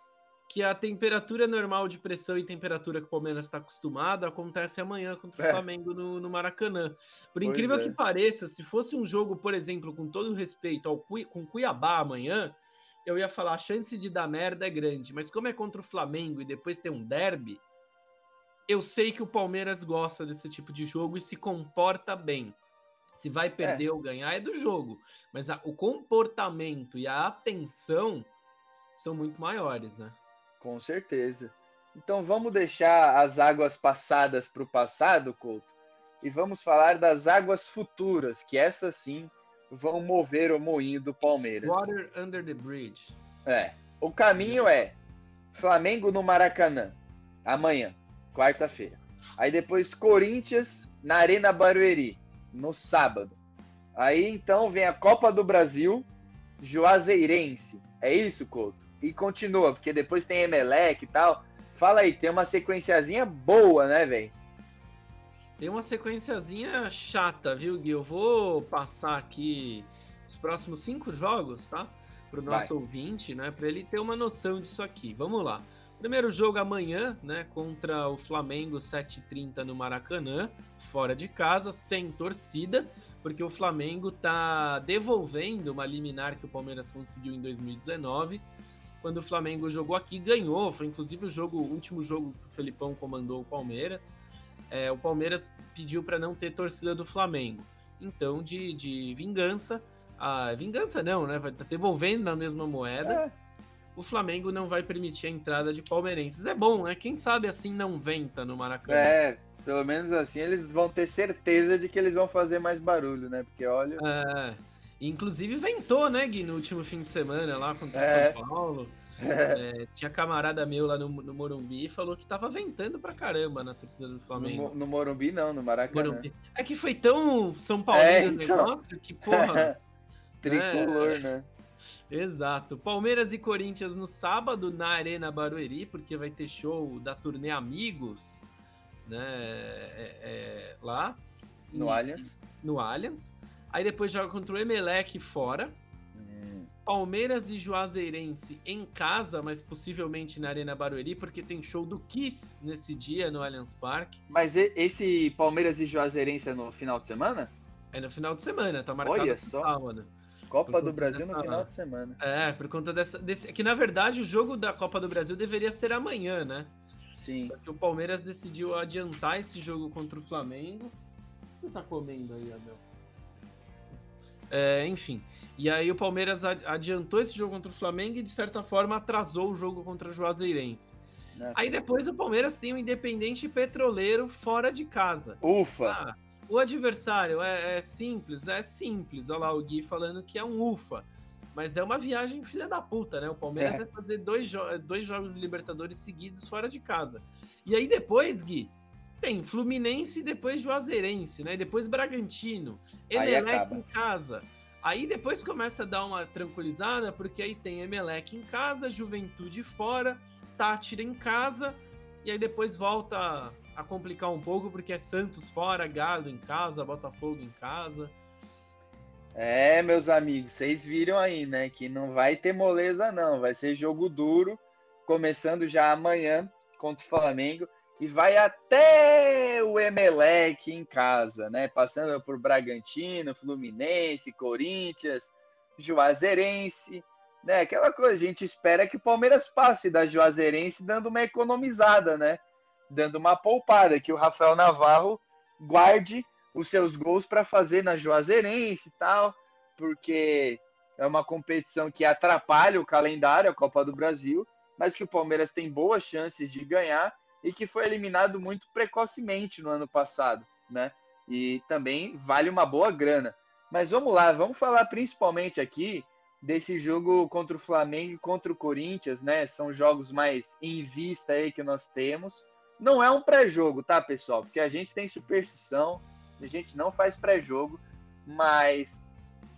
Que a temperatura normal de pressão e temperatura que o Palmeiras está acostumado acontece amanhã contra o é. Flamengo no, no, Maracanã. Por pois incrível é. que pareça, se fosse um jogo, por exemplo, com todo respeito ao com Cuiabá amanhã, eu ia falar a chance de dar merda é grande. Mas como é contra o Flamengo e depois tem um derby, eu sei que o Palmeiras gosta desse tipo de jogo e se comporta bem. Se vai perder é. ou ganhar é do jogo. Mas a, o comportamento e a atenção são muito maiores, né? Com certeza. Então vamos deixar as águas passadas para o passado, Couto, e vamos falar das águas futuras, que essas sim vão mover o moinho do Palmeiras. Water under the bridge. É. O caminho é Flamengo no Maracanã, amanhã, quarta-feira. Aí depois Corinthians na Arena Barueri, no sábado. Aí então vem a Copa do Brasil Juazeirense. É isso, Couto? E continua, porque depois tem Emelec e tal. Fala aí, tem uma sequenciazinha boa, né, velho? Tem uma sequenciazinha chata, viu, Gui? Eu vou passar aqui os próximos cinco jogos, tá? Para o nosso Vai. ouvinte, né? Para ele ter uma noção disso aqui. Vamos lá. Primeiro jogo amanhã, né? Contra o Flamengo, 7h30 no Maracanã, fora de casa, sem torcida, porque o Flamengo tá devolvendo uma liminar que o Palmeiras conseguiu em 2019. Quando o Flamengo jogou aqui, ganhou. Foi inclusive o jogo, o último jogo que o Felipão comandou o Palmeiras é, o Palmeiras pediu para não ter torcida do Flamengo. Então, de, de vingança, a vingança não, né? Vai tá devolvendo na mesma moeda. É. O Flamengo não vai permitir a entrada de palmeirenses. É bom, né? Quem sabe assim não venta no Maracanã. É, pelo menos assim eles vão ter certeza de que eles vão fazer mais barulho, né? Porque olha. É. Inclusive ventou, né, Gui, no último fim de semana lá contra é. São Paulo. É, tinha camarada meu lá no, no Morumbi e falou que tava ventando pra caramba na torcida do Flamengo. No, no Morumbi não, no Maracanã. Morumbi. É que foi tão São Paulo é, então... negócio que, porra. Tricolor, é, né? Exato. Palmeiras e Corinthians no sábado na Arena Barueri, porque vai ter show da turnê Amigos, né? É, é, lá. No e, Allianz. No Allianz. Aí depois joga contra o Emelec fora. Palmeiras e Juazeirense em casa, mas possivelmente na Arena Barueri, porque tem show do Kiss nesse dia no Allianz Parque. Mas esse Palmeiras e Juazeirense é no final de semana? É no final de semana, tá marcado Olha só. sábado. Copa do Brasil dessa... no final de semana. É, por conta dessa. Desse... Que na verdade o jogo da Copa do Brasil deveria ser amanhã, né? Sim. Só que o Palmeiras decidiu adiantar esse jogo contra o Flamengo. O que você tá comendo aí, Abel? É, enfim. E aí o Palmeiras adiantou esse jogo contra o Flamengo e, de certa forma, atrasou o jogo contra o Juazeirense. É. Aí depois o Palmeiras tem o Independente Petroleiro fora de casa. Ufa! Ah, o adversário é, é, simples, é simples. Olha lá o Gui falando que é um ufa. Mas é uma viagem filha da puta, né? O Palmeiras é. vai fazer dois, jo dois jogos de Libertadores seguidos fora de casa. E aí depois, Gui, tem Fluminense e depois Juazeirense, né? Depois Bragantino, Emelec em casa. Aí depois começa a dar uma tranquilizada, porque aí tem Emelec em casa, Juventude fora, Tátira em casa, e aí depois volta a complicar um pouco, porque é Santos fora, Galo em casa, Botafogo em casa. É, meus amigos, vocês viram aí, né, que não vai ter moleza não, vai ser jogo duro, começando já amanhã contra o Flamengo e vai até o Emelec em casa, né? Passando por Bragantino, Fluminense, Corinthians, Juazeirense, né? Aquela coisa, a gente espera que o Palmeiras passe da Juazeirense dando uma economizada, né? Dando uma poupada, que o Rafael Navarro guarde os seus gols para fazer na Juazeirense e tal, porque é uma competição que atrapalha o calendário, a Copa do Brasil, mas que o Palmeiras tem boas chances de ganhar e que foi eliminado muito precocemente no ano passado, né? E também vale uma boa grana. Mas vamos lá, vamos falar principalmente aqui desse jogo contra o Flamengo e contra o Corinthians, né? São jogos mais em vista aí que nós temos. Não é um pré-jogo, tá, pessoal? Porque a gente tem superstição, a gente não faz pré-jogo, mas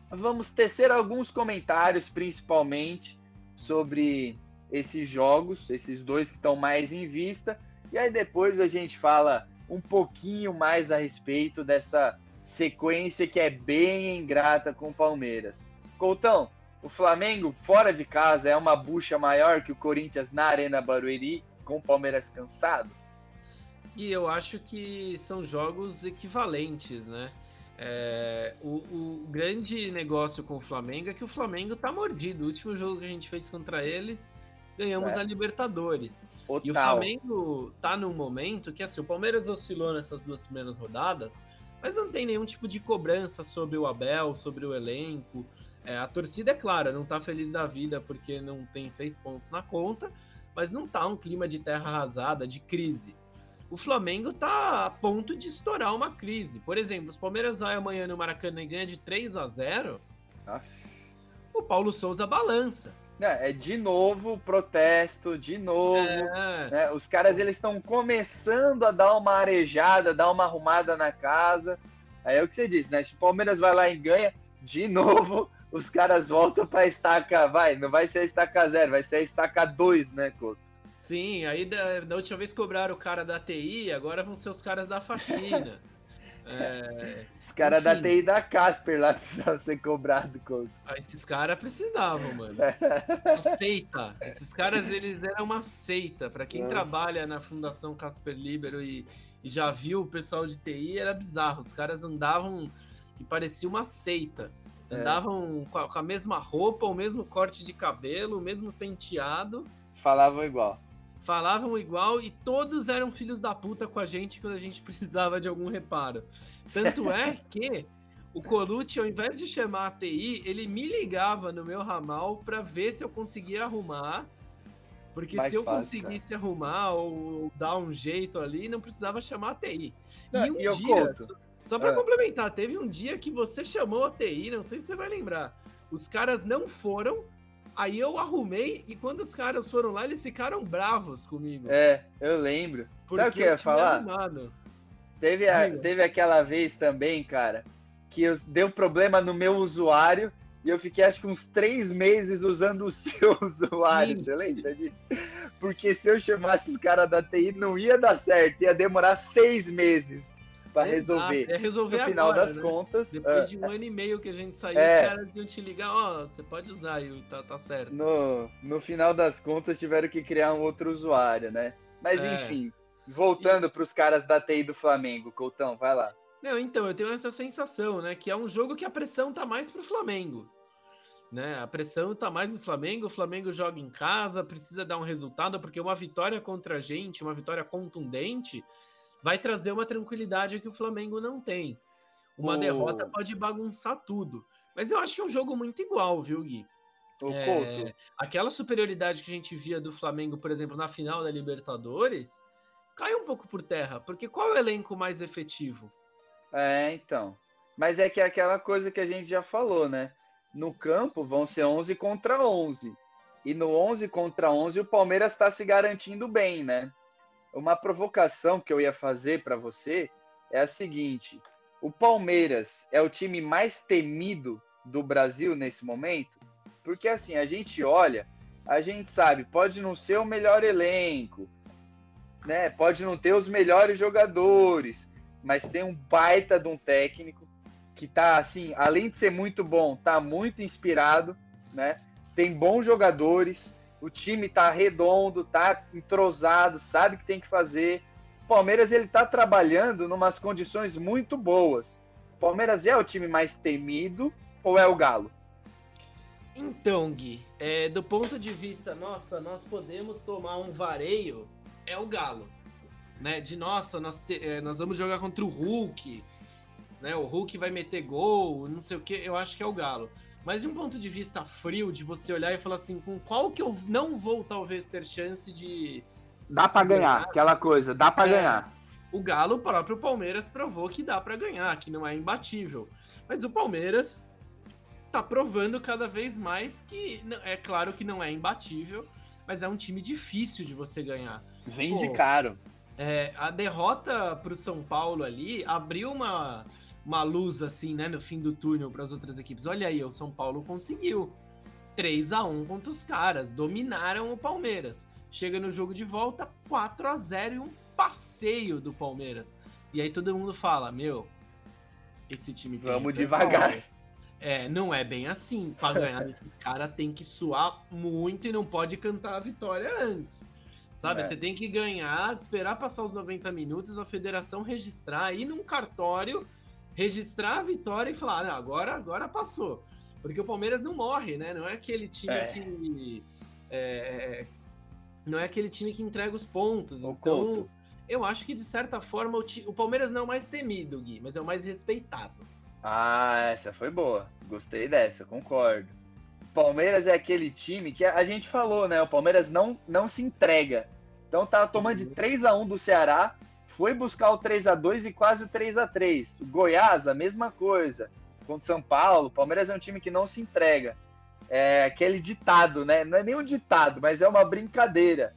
vamos tecer alguns comentários, principalmente sobre esses jogos, esses dois que estão mais em vista, e aí depois a gente fala um pouquinho mais a respeito dessa sequência que é bem ingrata com o Palmeiras. Coutão, o Flamengo fora de casa é uma bucha maior que o Corinthians na Arena Barueri, com o Palmeiras cansado? E eu acho que são jogos equivalentes, né? É, o, o, grande negócio com o Flamengo é que o Flamengo tá mordido. O último jogo que a gente fez contra eles, ganhamos é. a Libertadores. O e o Flamengo tá num momento que, assim, o Palmeiras oscilou nessas duas primeiras rodadas, mas não tem nenhum tipo de cobrança sobre o Abel, sobre o elenco. É, a torcida, é clara, não tá feliz da vida porque não tem seis pontos na conta, mas não tá um clima de terra arrasada, de crise. O Flamengo tá a ponto de estourar uma crise. Por exemplo, os Palmeiras vai amanhã no Maracanã e ganha de 3 a 0 Aff. o Paulo Souza balança. É, é de novo protesto, de novo. É. Né? Os caras eles estão começando a dar uma arejada, dar uma arrumada na casa. Aí é o que você disse, né? Se o Palmeiras vai lá e ganha, de novo, os caras voltam pra estaca, vai, não vai ser a estaca zero, vai ser a estaca 2, né, Couto? Sim, aí da, da, última vez cobraram o cara da TI, agora vão ser os caras da faxina. é, os caras da TI da Casper lá precisavam ser cobrados, Couto. Ah, esses caras precisavam, mano. seita. Esses caras, eles eram uma seita. Para quem Nossa. trabalha na Fundação Casper Libero e, e já viu o pessoal de TI, era bizarro. Os caras andavam e parecia uma seita. É. Andavam com, a, com a mesma roupa, o mesmo corte de cabelo, o mesmo penteado. Falavam igual. Falavam igual e todos eram filhos da puta com a gente quando a gente precisava de algum reparo. Tanto é que o Colucci, ao invés de chamar a TI, ele me ligava no meu ramal para ver se eu conseguia arrumar. Porque Mais se eu fácil, conseguisse cara. arrumar ou dar um jeito ali, não precisava chamar a TI. Não, e um e dia, só para é. complementar, teve um dia que você chamou a TI, não sei se você vai lembrar. Os caras não foram, aí eu arrumei e quando os caras foram lá, eles ficaram bravos comigo. É, eu lembro. Sabe o que eu ia falar? Teve, a, teve aquela vez também, cara, que eu, deu problema no meu usuário e eu fiquei acho que uns três meses usando o seu usuário. Sim. Você lembra disso? Porque se eu chamasse os caras da TI, não ia dar certo, ia demorar seis meses para resolver. É resolver no final agora, das né? contas. Depois é, de um ano e meio que a gente saiu, é, os caras iam te ligar, ó, oh, você pode usar e tá, tá certo. No, no final das contas, tiveram que criar um outro usuário, né? Mas é. enfim, voltando e... para os caras da TI do Flamengo, Coutão, vai lá. Não, então, eu tenho essa sensação, né? Que é um jogo que a pressão tá mais pro Flamengo. Né? A pressão tá mais no Flamengo, o Flamengo joga em casa, precisa dar um resultado, porque uma vitória contra a gente, uma vitória contundente, vai trazer uma tranquilidade que o Flamengo não tem. Uma oh. derrota pode bagunçar tudo. Mas eu acho que é um jogo muito igual, viu, Gui? É, aquela superioridade que a gente via do Flamengo, por exemplo, na final da Libertadores, cai um pouco por terra. Porque qual é o elenco mais efetivo? É, então. Mas é que é aquela coisa que a gente já falou, né? No campo vão ser 11 contra 11. E no 11 contra 11 o Palmeiras está se garantindo bem, né? Uma provocação que eu ia fazer para você é a seguinte: o Palmeiras é o time mais temido do Brasil nesse momento, porque assim, a gente olha, a gente sabe, pode não ser o melhor elenco, né? Pode não ter os melhores jogadores, mas tem um baita de um técnico que tá assim, além de ser muito bom, tá muito inspirado, né? Tem bons jogadores, o time tá redondo, tá entrosado, sabe o que tem que fazer. O Palmeiras ele tá trabalhando numas condições muito boas. O Palmeiras é o time mais temido ou é o Galo? Então, Gui, é, do ponto de vista, nossa, nós podemos tomar um vareio, é o Galo. Né? De nossa, nós, te, é, nós vamos jogar contra o Hulk, né? O Hulk vai meter gol, não sei o que, eu acho que é o Galo. Mas de um ponto de vista frio, de você olhar e falar assim, com qual que eu não vou talvez ter chance de. Dá para ganhar, aquela coisa, dá para é, ganhar. O Galo, o próprio Palmeiras, provou que dá para ganhar, que não é imbatível. Mas o Palmeiras tá provando cada vez mais que é claro que não é imbatível, mas é um time difícil de você ganhar. Vem de caro. É, a derrota pro São Paulo ali abriu uma uma luz assim, né, no fim do túnel para as outras equipes. Olha aí, o São Paulo conseguiu 3 a 1 contra os caras, dominaram o Palmeiras. Chega no jogo de volta 4 a 0 e um passeio do Palmeiras. E aí todo mundo fala: "Meu, esse time Vamos devagar". É, não é bem assim. Para ganhar esses caras tem que suar muito e não pode cantar a vitória antes. Sabe? É. Você tem que ganhar, esperar passar os 90 minutos, a federação registrar, ir num cartório registrar a vitória e falar, ah, agora, agora passou. Porque o Palmeiras não morre, né? Não é aquele time é. que. É, não é aquele time que entrega os pontos. O então, conto. eu acho que, de certa forma, o, o, Palmeiras não é o mais temido, Gui, mas é o mais respeitado. Ah, essa foi boa. Gostei dessa, concordo. Palmeiras é aquele time que a gente falou, né? O Palmeiras não, não se entrega. Então tá tomando de 3 a 1 do Ceará, foi buscar o 3 a 2 e quase o 3 a 3 O Goiás, a mesma coisa. Contra o São Paulo, o Palmeiras é um time que não se entrega. É aquele ditado, né? Não é nem um ditado, mas é uma brincadeira.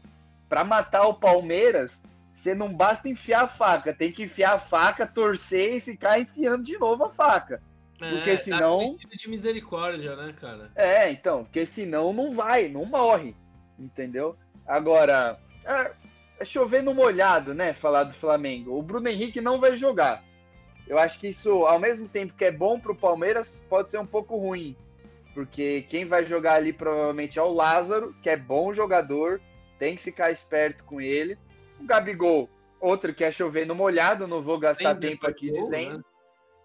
Para matar o Palmeiras, você não basta enfiar a faca, tem que enfiar a faca, torcer e ficar enfiando de novo a faca. É, porque senão. Tá de misericórdia, né, cara? É, então, porque senão não vai, não morre. Entendeu? Agora, é, é chover no molhado, né? Falar do Flamengo. O Bruno Henrique não vai jogar. Eu acho que isso, ao mesmo tempo que é bom para o Palmeiras, pode ser um pouco ruim. Porque quem vai jogar ali provavelmente é o Lázaro, que é bom jogador, tem que ficar esperto com ele. O Gabigol, outro que é chover no molhado, não vou gastar tempo aqui gol, dizendo.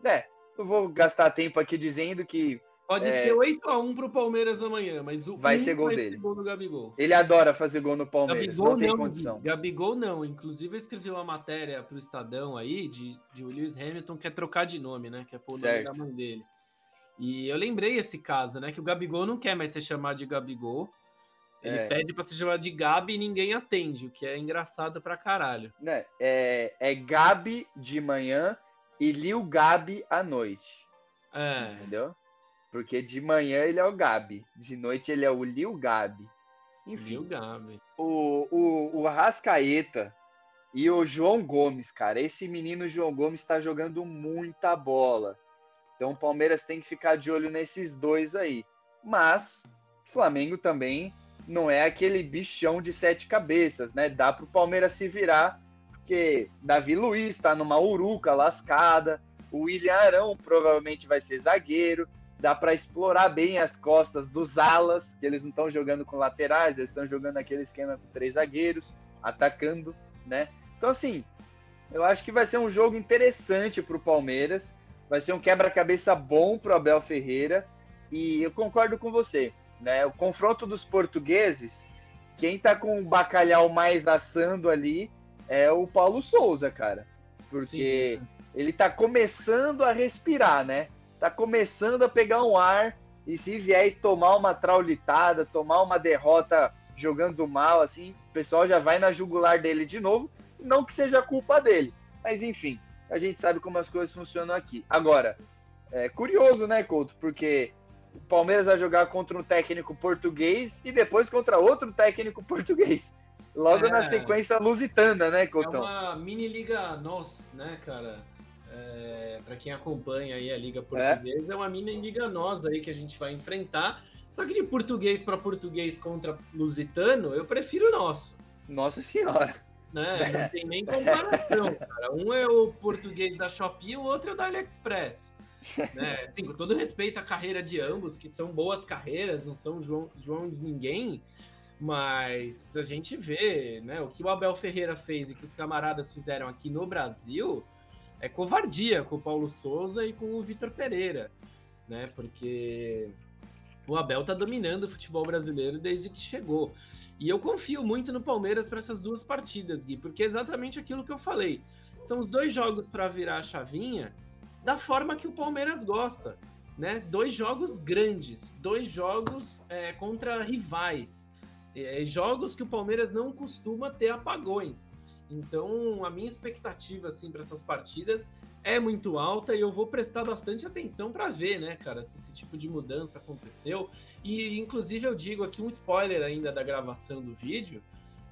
Né? É, não vou gastar tempo aqui dizendo que Pode é... ser 8x1 pro Palmeiras amanhã, mas o vai ser gol vai dele. Ser gol do Gabigol. Ele adora fazer gol no Palmeiras, Gabigol não tem não, condição. Gabigol não. Inclusive, eu escrevi uma matéria pro Estadão aí de, de o Lewis Hamilton quer trocar de nome, né? Quer pôr o nome da mãe dele. E eu lembrei esse caso, né? Que o Gabigol não quer mais ser chamado de Gabigol. Ele é. pede para ser chamado de Gabi e ninguém atende, o que é engraçado pra caralho. Né? É, é Gabi de manhã e Lil Gabi à noite. É. Entendeu? Porque de manhã ele é o Gabi, de noite ele é o Lil Gabi. Enfim, Lil Gabi. O, o, o Rascaeta e o João Gomes, cara. Esse menino João Gomes está jogando muita bola. Então o Palmeiras tem que ficar de olho nesses dois aí. Mas o Flamengo também não é aquele bichão de sete cabeças, né? Dá para o Palmeiras se virar, porque Davi Luiz está numa uruca lascada. O William Arão provavelmente vai ser zagueiro dá para explorar bem as costas dos alas, que eles não estão jogando com laterais, eles estão jogando aquele esquema com três zagueiros, atacando, né? Então, assim, eu acho que vai ser um jogo interessante para o Palmeiras, vai ser um quebra-cabeça bom para o Abel Ferreira, e eu concordo com você, né? O confronto dos portugueses, quem tá com o bacalhau mais assando ali é o Paulo Souza, cara, porque Sim. ele tá começando a respirar, né? Tá começando a pegar um ar e se vier e tomar uma traulitada, tomar uma derrota jogando mal, assim, o pessoal já vai na jugular dele de novo. Não que seja culpa dele, mas enfim, a gente sabe como as coisas funcionam aqui. Agora, é curioso, né, Couto? Porque o Palmeiras vai jogar contra um técnico português e depois contra outro técnico português. Logo é, na sequência lusitana, né, Couto? É uma mini liga nós, né, cara? É, para quem acompanha aí a Liga Portuguesa, é. é uma mini liga nossa aí que a gente vai enfrentar. Só que de português para português contra lusitano, eu prefiro o nosso. Nossa Senhora! Né? Não tem nem comparação, cara. Um é o português da Shopee, o outro é da AliExpress. Né? Assim, com todo respeito à carreira de ambos, que são boas carreiras, não são João, João de ninguém, mas a gente vê né, o que o Abel Ferreira fez e que os camaradas fizeram aqui no Brasil é covardia com o Paulo Souza e com o Vitor Pereira, né? Porque o Abel tá dominando o futebol brasileiro desde que chegou. E eu confio muito no Palmeiras para essas duas partidas, Gui, porque é exatamente aquilo que eu falei. São os dois jogos para virar a chavinha da forma que o Palmeiras gosta, né? Dois jogos grandes, dois jogos é, contra rivais, é, jogos que o Palmeiras não costuma ter apagões. Então, a minha expectativa assim para essas partidas é muito alta e eu vou prestar bastante atenção para ver, né, cara, se esse tipo de mudança aconteceu. E inclusive eu digo aqui um spoiler ainda da gravação do vídeo.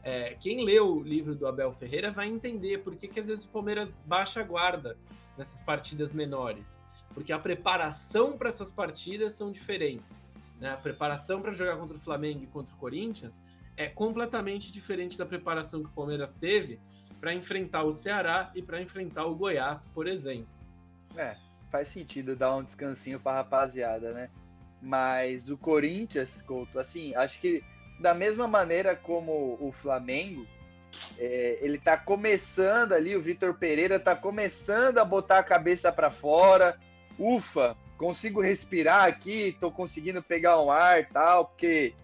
É, quem leu o livro do Abel Ferreira vai entender por que, que às vezes o Palmeiras baixa a guarda nessas partidas menores. Porque a preparação para essas partidas são diferentes. Né? A preparação para jogar contra o Flamengo e contra o Corinthians é completamente diferente da preparação que o Palmeiras teve para enfrentar o Ceará e para enfrentar o Goiás, por exemplo. É, faz sentido dar um descansinho para a rapaziada, né? Mas o Corinthians, Couto, assim, acho que da mesma maneira como o Flamengo, é, ele tá começando ali, o Vitor Pereira tá começando a botar a cabeça para fora. Ufa, consigo respirar aqui, tô conseguindo pegar um ar tal, porque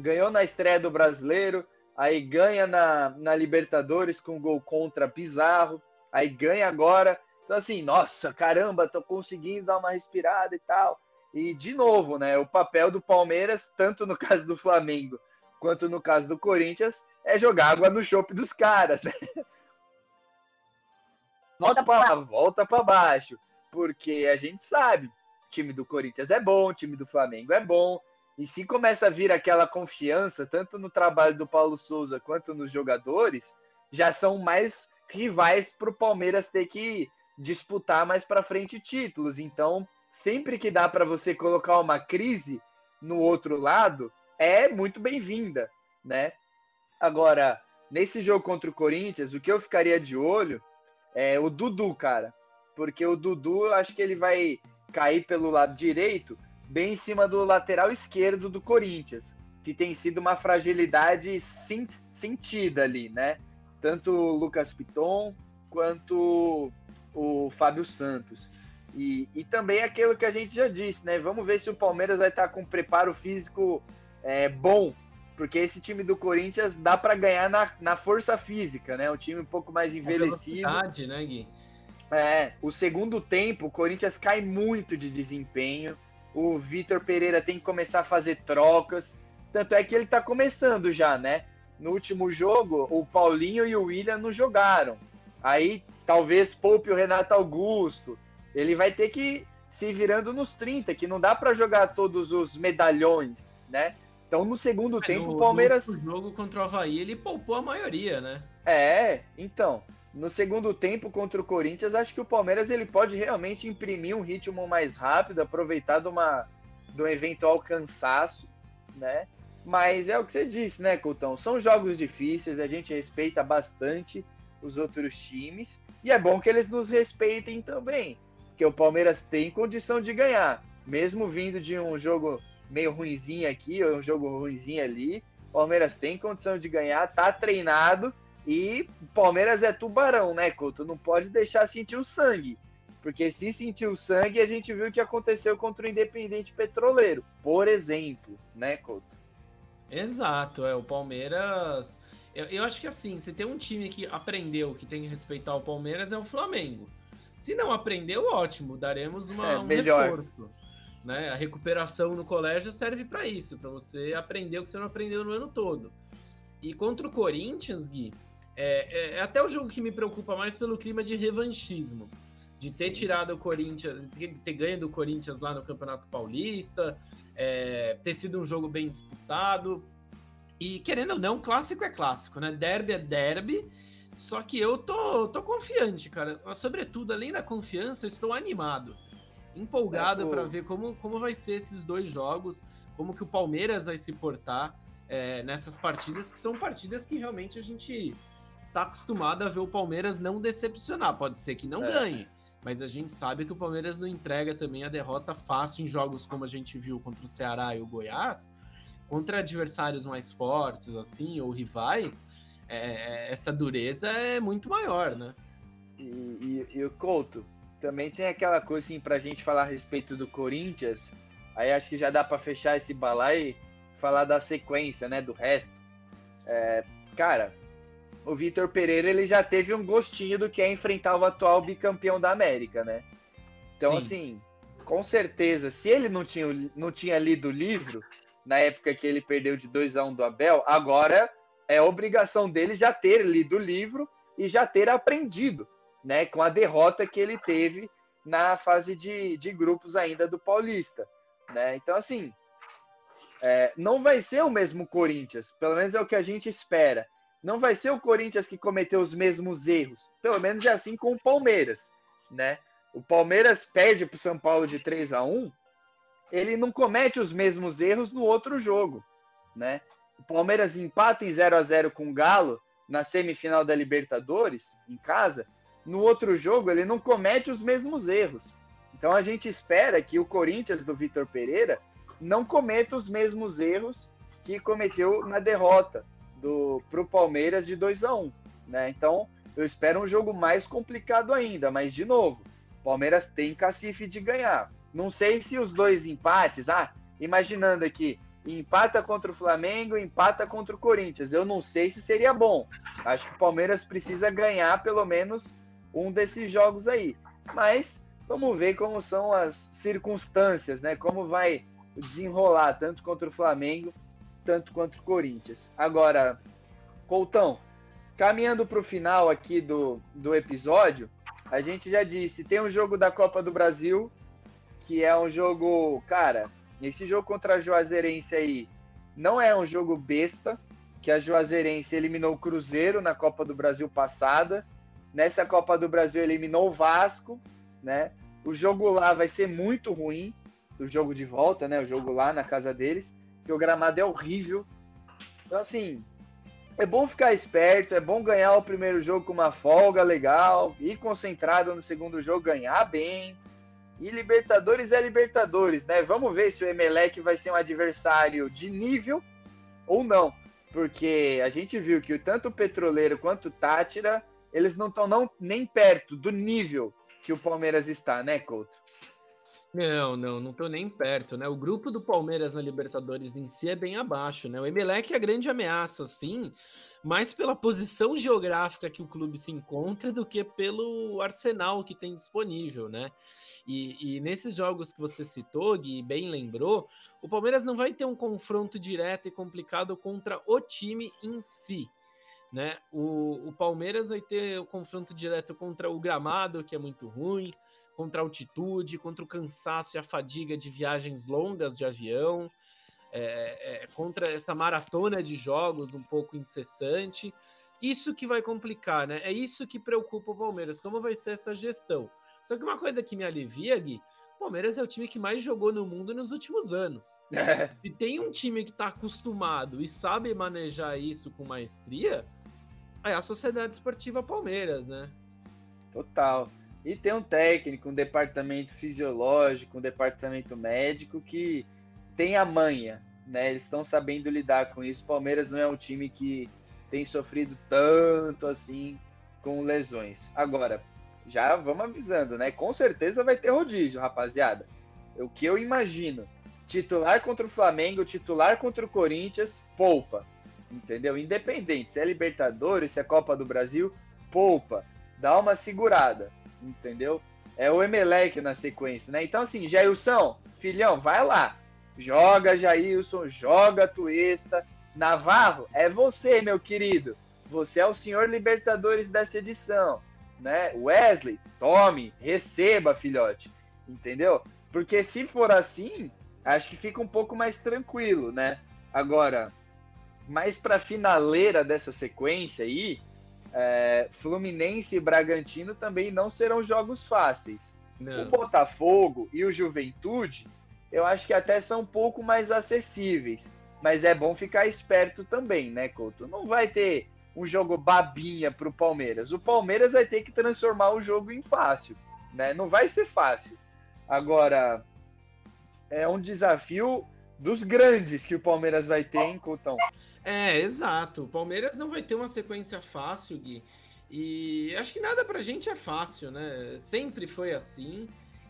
ganhou na estreia do Brasileiro, aí ganha na, na Libertadores com gol contra bizarro, aí ganha agora. Então, assim, nossa, caramba, tô conseguindo dar uma respirada e tal. E, de novo, né, o papel do Palmeiras, tanto no caso do Flamengo quanto no caso do Corinthians, é jogar água no chope dos caras, né? Volta para volta para baixo, porque a gente sabe, time do Corinthians é bom, time do Flamengo é bom, e se começa a vir aquela confiança, tanto no trabalho do Paulo Souza quanto nos jogadores, já são mais rivais para o Palmeiras ter que disputar mais para frente títulos. Então, sempre que dá para você colocar uma crise no outro lado, é muito bem-vinda, né? Agora, nesse jogo contra o Corinthians, o que eu ficaria de olho é o Dudu, cara. Porque o Dudu, eu acho que ele vai cair pelo lado direito, bem em cima do lateral esquerdo do Corinthians, que tem sido uma fragilidade sentida ali, né? Tanto o Lucas Piton quanto o Fábio Santos. E, e também aquilo que a gente já disse, né? Vamos ver se o Palmeiras vai estar com preparo físico é, bom, porque esse time do Corinthians dá para ganhar na, na força física, né? Um time um pouco mais envelhecido. É né, Gui? É, o segundo tempo, o Corinthians cai muito de desempenho. O Vitor Pereira tem que começar a fazer trocas. Tanto é que ele tá começando já, né? No último jogo, o Paulinho e o William não jogaram. Aí talvez poupe o Renato Augusto. Ele vai ter que se virando nos 30, que não dá para jogar todos os medalhões, né? Então no segundo é, tempo no, o Palmeiras. No jogo contra o Havaí ele poupou a maioria, né? É, então. No segundo tempo contra o Corinthians, acho que o Palmeiras ele pode realmente imprimir um ritmo mais rápido, aproveitar de, uma, de um eventual cansaço, né? Mas é o que você disse, né, Coutão? São jogos difíceis, a gente respeita bastante os outros times. E é bom que eles nos respeitem também. Porque o Palmeiras tem condição de ganhar. Mesmo vindo de um jogo meio ruinzinho aqui, ou um jogo ruinzinho ali. O Palmeiras tem condição de ganhar, tá treinado. E o Palmeiras é tubarão, né, Couto? Não pode deixar sentir o sangue. Porque se sentir o sangue, a gente viu o que aconteceu contra o Independente Petroleiro, por exemplo, né, Couto? Exato, é. O Palmeiras eu, eu acho que assim, se tem um time que aprendeu que tem que respeitar o Palmeiras, é o Flamengo. Se não aprendeu, ótimo, daremos uma, é, um melhor. reforço. Né? A recuperação no colégio serve para isso, para você aprender o que você não aprendeu no ano todo. E contra o Corinthians, Gui, é, é, é até o jogo que me preocupa mais pelo clima de revanchismo. De ter Sim. tirado o Corinthians, ter ganho do Corinthians lá no Campeonato Paulista, é, ter sido um jogo bem disputado. E querendo ou não, clássico é clássico, né? Derby é derby. Só que eu tô, tô confiante, cara. Sobretudo, além da confiança, eu estou animado. Empolgado é, para ver como, como vai ser esses dois jogos, como que o Palmeiras vai se portar é, nessas partidas, que são partidas que realmente a gente tá acostumado a ver o Palmeiras não decepcionar. Pode ser que não é. ganhe, mas a gente sabe que o Palmeiras não entrega também a derrota fácil em jogos como a gente viu contra o Ceará e o Goiás contra adversários mais fortes, assim, ou rivais, é, é, essa dureza é muito maior, né? E, e, e, o Couto, também tem aquela coisa assim pra gente falar a respeito do Corinthians. Aí acho que já dá para fechar esse balai e falar da sequência, né? Do resto. É, cara, o Vitor Pereira ele já teve um gostinho do que é enfrentar o atual bicampeão da América, né? Então, Sim. assim, com certeza, se ele não tinha, não tinha lido o livro, na época que ele perdeu de 2 a 1 um do Abel, agora é obrigação dele já ter lido o livro e já ter aprendido, né, com a derrota que ele teve na fase de, de grupos ainda do Paulista, né? Então, assim, é, não vai ser o mesmo Corinthians, pelo menos é o que a gente espera. Não vai ser o Corinthians que cometeu os mesmos erros, pelo menos é assim com o Palmeiras, né? O Palmeiras perde para o São Paulo de 3 a 1 ele não comete os mesmos erros no outro jogo, né? O Palmeiras empata em 0 a 0 com o Galo na semifinal da Libertadores em casa. No outro jogo ele não comete os mesmos erros. Então a gente espera que o Corinthians do Vitor Pereira não cometa os mesmos erros que cometeu na derrota do pro Palmeiras de 2 a 1, né? Então eu espero um jogo mais complicado ainda, mas de novo, Palmeiras tem cacife de ganhar. Não sei se os dois empates, ah, imaginando aqui, empata contra o Flamengo, empata contra o Corinthians. Eu não sei se seria bom. Acho que o Palmeiras precisa ganhar pelo menos um desses jogos aí. Mas vamos ver como são as circunstâncias, né? Como vai desenrolar tanto contra o Flamengo, tanto contra o Corinthians. Agora, Coutão, caminhando para o final aqui do, do episódio, a gente já disse, tem um jogo da Copa do Brasil que é um jogo, cara, esse jogo contra a Juazeirense aí não é um jogo besta, que a Juazeirense eliminou o Cruzeiro na Copa do Brasil passada Nessa Copa do Brasil eliminou o Vasco, né? O jogo lá vai ser muito ruim, o jogo de volta, né? O jogo lá na casa deles, que o gramado é horrível. Então, assim, é bom ficar esperto, é bom ganhar o primeiro jogo com uma folga legal, ir concentrado no segundo jogo, ganhar bem. E Libertadores é Libertadores, né? Vamos ver se o Emelec vai ser um adversário de nível ou não. Porque a gente viu que tanto o Petroleiro quanto o Tátira, eles não estão nem perto do nível que o Palmeiras está, né, Couto? Não, não, não tô nem perto, né? O grupo do Palmeiras na Libertadores em si é bem abaixo, né? O Emelec é a grande ameaça, sim, mais pela posição geográfica que o clube se encontra do que pelo arsenal que tem disponível, né? E, e nesses jogos que você citou, Gui, bem lembrou, o Palmeiras não vai ter um confronto direto e complicado contra o time em si, né? O, o Palmeiras vai ter o confronto direto contra o gramado, que é muito ruim, contra a altitude, contra o cansaço e a fadiga de viagens longas de avião, é, é, contra essa maratona de jogos um pouco incessante. Isso que vai complicar, né? É isso que preocupa o Palmeiras. Como vai ser essa gestão? Só que uma coisa que me alivia, Gui, o Palmeiras é o time que mais jogou no mundo nos últimos anos. É. E tem um time que está acostumado e sabe manejar isso com maestria, é a Sociedade Esportiva Palmeiras, né? Total. E tem um técnico, um departamento fisiológico, um departamento médico que tem a manha, né? Eles estão sabendo lidar com isso. O Palmeiras não é um time que tem sofrido tanto assim com lesões. Agora, já vamos avisando, né? Com certeza vai ter rodízio, rapaziada. O que eu imagino, titular contra o Flamengo, titular contra o Corinthians, poupa. Entendeu? Independente se é Libertadores, se é Copa do Brasil, poupa. Dá uma segurada entendeu? É o Emelec na sequência, né? Então, assim, Jailson, filhão, vai lá. Joga, Jailson, joga, Tuesta. Navarro, é você, meu querido. Você é o senhor Libertadores dessa edição, né? Wesley, tome, receba, filhote. Entendeu? Porque se for assim, acho que fica um pouco mais tranquilo, né? Agora, mais para finaleira dessa sequência aí, é, Fluminense e Bragantino também não serão jogos fáceis. Não. O Botafogo e o Juventude, eu acho que até são um pouco mais acessíveis. Mas é bom ficar esperto também, né, Couto? Não vai ter um jogo babinha para o Palmeiras. O Palmeiras vai ter que transformar o jogo em fácil, né? Não vai ser fácil. Agora, é um desafio dos grandes que o Palmeiras vai ter, hein, Coutão? É, exato. O Palmeiras não vai ter uma sequência fácil, Gui. E acho que nada pra gente é fácil, né? Sempre foi assim.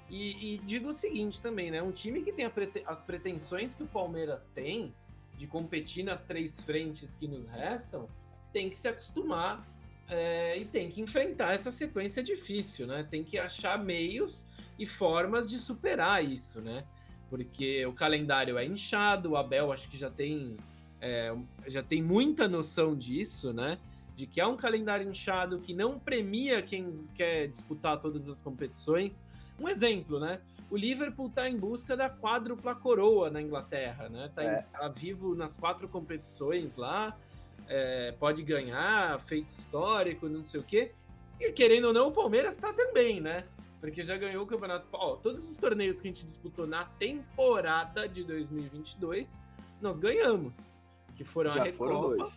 E, e digo o seguinte também, né? Um time que tem as pretensões que o Palmeiras tem de competir nas três frentes que nos restam, tem que se acostumar é, e tem que enfrentar essa sequência difícil, né? Tem que achar meios e formas de superar isso, né? Porque o calendário é inchado, o Abel acho que já tem é, já tem muita noção disso, né? De que é um calendário inchado que não premia quem quer disputar todas as competições. Um exemplo, né? O Liverpool está em busca da quádrupla coroa na Inglaterra, né? Está é. tá vivo nas quatro competições lá, é, pode ganhar, feito histórico, não sei o quê. E querendo ou não, o Palmeiras está também, né? Porque já ganhou o campeonato. Ó, todos os torneios que a gente disputou na temporada de 2022, nós ganhamos que foram Já a Recopa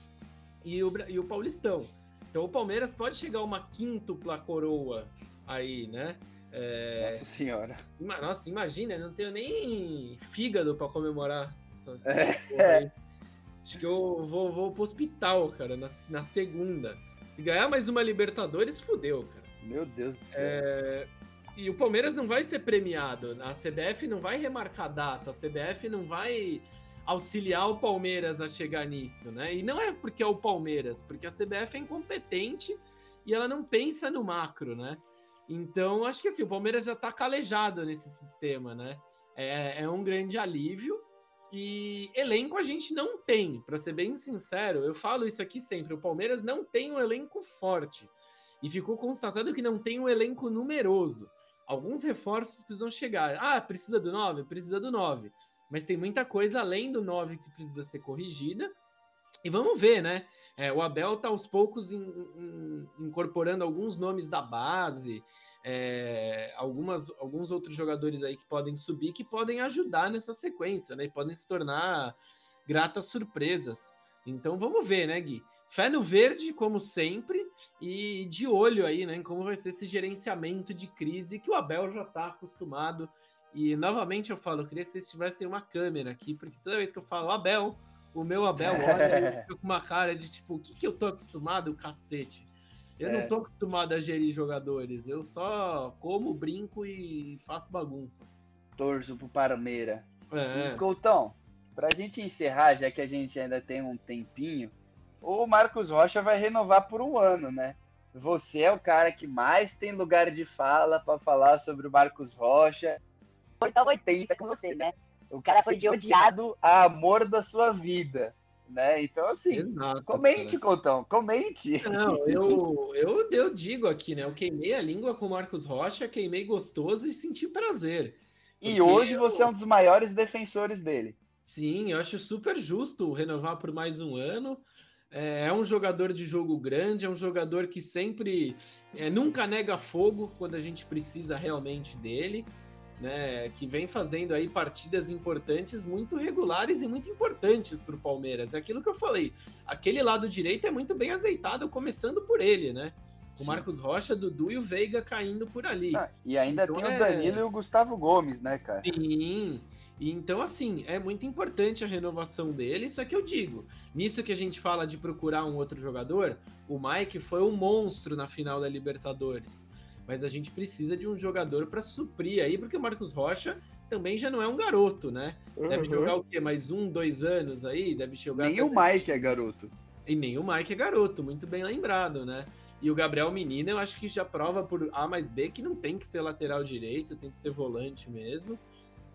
E, o, e o Paulistão. Então o Palmeiras pode chegar a uma quíntupla coroa aí, né? É... Nossa senhora. Nossa, imagina, eu não tenho nem fígado para comemorar essa, é. Acho que eu vou, vou pro hospital, cara, na, na segunda. Se ganhar mais uma Libertadores, fudeu, cara. Meu Deus do céu. É... E o Palmeiras não vai ser premiado. A CBF não vai remarcar data. A CBF não vai auxiliar o Palmeiras a chegar nisso, né? E não é porque é o Palmeiras, porque a CBF é incompetente e ela não pensa no macro, né? Então, acho que assim, o Palmeiras já tá calejado nesse sistema, né? É, é um grande alívio. E elenco a gente não tem, para ser bem sincero, eu falo isso aqui sempre: o Palmeiras não tem um elenco forte. E ficou constatado que não tem um elenco numeroso. Alguns reforços precisam chegar. Ah, precisa do 9? Precisa do 9 mas tem muita coisa além do 9 que precisa ser corrigida. E vamos ver, né? É, o Abel tá aos poucos in, in, incorporando alguns nomes da base, é, algumas, alguns outros jogadores aí que podem subir, que podem ajudar nessa sequência, né? E podem se tornar gratas surpresas. Então vamos ver, né, Gui? Fé no verde, como sempre, e de olho aí, né, em como vai ser esse gerenciamento de crise que o Abel já está acostumado. E novamente eu falo, eu queria que vocês tivessem uma câmera aqui, porque toda vez que eu falo Abel, o meu Abel olha com uma cara de tipo, o que, que eu tô acostumado? O cacete. Eu é. não tô acostumado a gerir jogadores, eu só como, brinco e faço bagunça. Torço pro Parmeira. É. E, Coutão, pra gente encerrar, já que a gente ainda tem um tempinho, o Marcos Rocha vai renovar por um ano, né? Você é o cara que mais tem lugar de fala para falar sobre o Marcos Rocha. 80 80 com você, né? O cara foi de odiado a amor da sua vida, né? Então, assim, Exato, comente, cara. Contão, comente. Não, eu, eu, eu digo aqui, né? Eu queimei a língua com o Marcos Rocha, queimei gostoso e senti prazer. E hoje eu... você é um dos maiores defensores dele. Sim, eu acho super justo renovar por mais um ano. É, é um jogador de jogo grande, é um jogador que sempre é, nunca nega fogo quando a gente precisa realmente dele, né? Que vem fazendo aí partidas importantes, muito regulares e muito importantes para o Palmeiras. É aquilo que eu falei. Aquele lado direito é muito bem azeitado, começando por ele, né? O Marcos Rocha, Dudu e o Veiga caindo por ali. Ah, e ainda então, tem é... o Danilo e o Gustavo Gomes, né, cara? Sim. Então, assim, é muito importante a renovação dele, só que eu digo, nisso que a gente fala de procurar um outro jogador, o Mike foi um monstro na final da Libertadores. Mas a gente precisa de um jogador para suprir aí, porque o Marcos Rocha também já não é um garoto, né? Deve uhum. jogar o quê? Mais um, dois anos aí? Deve jogar. Nem o Mike é garoto. E nem o Mike é garoto, muito bem lembrado, né? E o Gabriel Menino, eu acho que já prova por A mais B que não tem que ser lateral direito, tem que ser volante mesmo.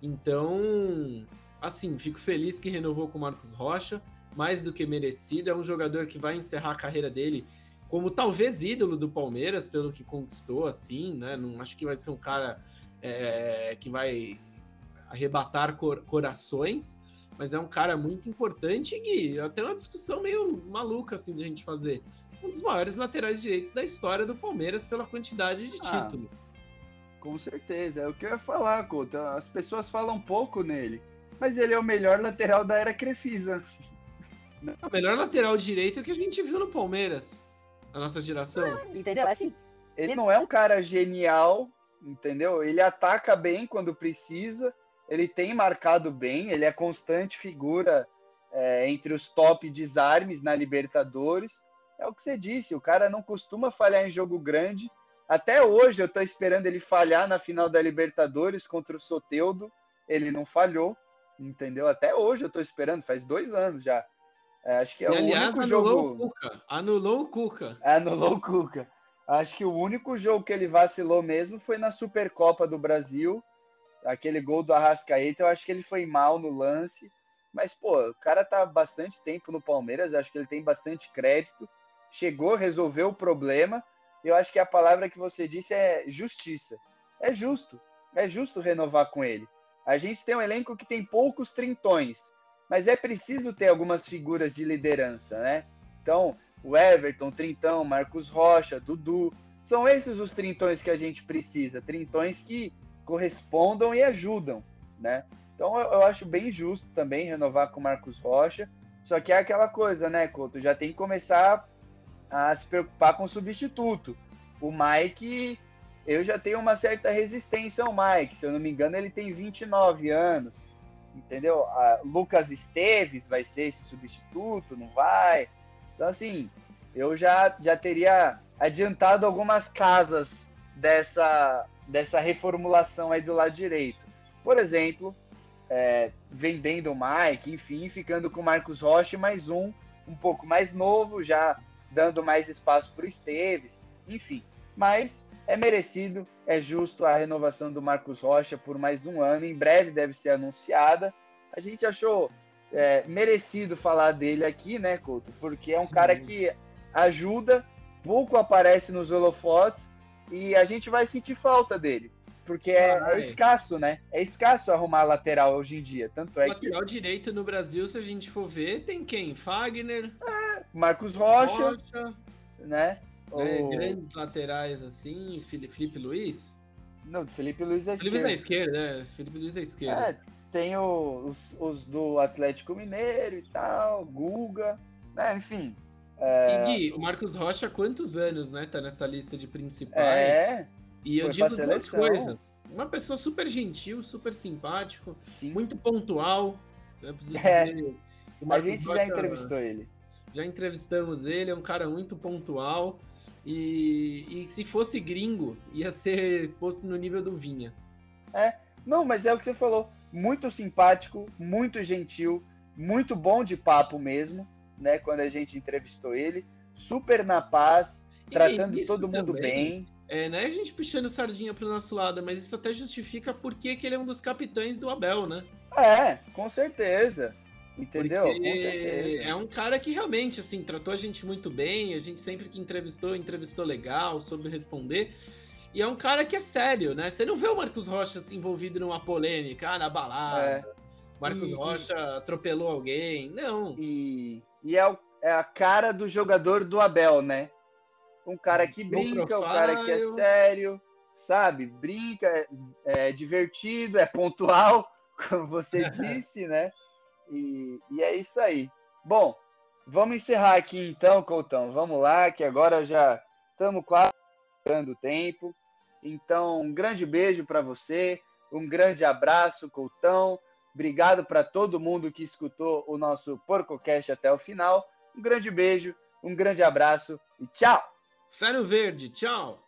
Então, assim, fico feliz que renovou com o Marcos Rocha, mais do que merecido. É um jogador que vai encerrar a carreira dele como talvez ídolo do Palmeiras, pelo que conquistou, assim, né? Não acho que vai ser um cara é, que vai arrebatar cor corações, mas é um cara muito importante e até uma discussão meio maluca, assim, de a gente fazer. Um dos maiores laterais direitos da história do Palmeiras pela quantidade de ah. título. Com certeza, é o que eu ia falar, Couto. As pessoas falam pouco nele, mas ele é o melhor lateral da era Crefisa. O melhor lateral direito que a gente viu no Palmeiras, na nossa geração. Entendeu? É assim. Ele não é um cara genial, entendeu? Ele ataca bem quando precisa, ele tem marcado bem, ele é constante figura é, entre os top desarmes na Libertadores. É o que você disse, o cara não costuma falhar em jogo grande, até hoje eu estou esperando ele falhar na final da Libertadores contra o Soteudo. Ele não falhou, entendeu? Até hoje eu estou esperando, faz dois anos já. É, acho que é e, o aliás, único anulou jogo. O Cuca. Anulou o Cuca. Anulou o Cuca. Acho que o único jogo que ele vacilou mesmo foi na Supercopa do Brasil. Aquele gol do Arrascaeta, eu acho que ele foi mal no lance. Mas, pô, o cara tá bastante tempo no Palmeiras, acho que ele tem bastante crédito. Chegou, resolveu o problema eu acho que a palavra que você disse é justiça. É justo. É justo renovar com ele. A gente tem um elenco que tem poucos trintões, mas é preciso ter algumas figuras de liderança, né? Então, o Everton, Trintão, Marcos Rocha, Dudu, são esses os trintões que a gente precisa, trintões que correspondam e ajudam, né? Então eu, eu acho bem justo também renovar com o Marcos Rocha, só que é aquela coisa, né, Couto? Já tem que começar a se preocupar com o substituto. O Mike, eu já tenho uma certa resistência ao Mike, se eu não me engano, ele tem 29 anos, entendeu? A Lucas Esteves vai ser esse substituto, não vai? Então, assim, eu já, já teria adiantado algumas casas dessa, dessa reformulação aí do lado direito. Por exemplo, é, vendendo o Mike, enfim, ficando com o Marcos Rocha mais um, um pouco mais novo, já dando mais espaço para o Esteves, enfim. Mas é merecido, é justo a renovação do Marcos Rocha por mais um ano. Em breve deve ser anunciada. A gente achou é, merecido falar dele aqui, né, Couto? Porque é um Sim. cara que ajuda, pouco aparece nos holofotes e a gente vai sentir falta dele. porque é, é, escasso, né? É escasso arrumar lateral hoje em dia. Tanto é lateral que... direito no Brasil, se a gente for ver, tem quem? Fagner. É, Marcos Rocha. Rocha né? É, o... Grandes laterais assim, Felipe Luiz. Não, Felipe Luiz é Felipe esquerda. Luiz é esquerda, né? Felipe Luiz é esquerda. É, tem os, os, do Atlético Mineiro e tal, Guga, né? Enfim. É... E Gui, o Marcos Rocha, quantos anos, né? Tá nessa lista de principais. É. E eu digo duas coisas. Uma pessoa super gentil, super simpático, Sim. muito pontual. É. a gente Rocha, já entrevistou ele. Já entrevistamos ele, é um cara muito pontual. E, e se fosse gringo, ia ser posto no nível do Vinha. É, não, mas é o que você falou. Muito simpático, muito gentil, muito bom de papo mesmo, né? Quando a gente entrevistou ele. Super na paz, e tratando todo mundo também, bem. É, né? A gente puxando sardinha pro nosso lado, mas isso até justifica porque que ele é um dos capitães do Abel, né? É, com certeza. Entendeu? É um cara que realmente, assim, tratou a gente muito bem, a gente sempre que entrevistou, entrevistou legal, soube responder. E é um cara que é sério, né? Você não vê o Marcos Rocha assim, envolvido numa polêmica, ah, na balada. É. Marcos e, Rocha atropelou alguém. Não. E, e é, o, é, a cara do jogador do Abel, né? Um cara que brinca, um cara que é sério, sabe? Brinca, é, é divertido, é pontual, como você disse, né? E, e é isso aí. Bom, vamos encerrar aqui então, Coutão. Vamos lá, que agora já estamos quase dando tempo. Então, um grande beijo para você, um grande abraço, Coutão. Obrigado para todo mundo que escutou o nosso PorcoCast até o final. Um grande beijo, um grande abraço e tchau! No verde, tchau!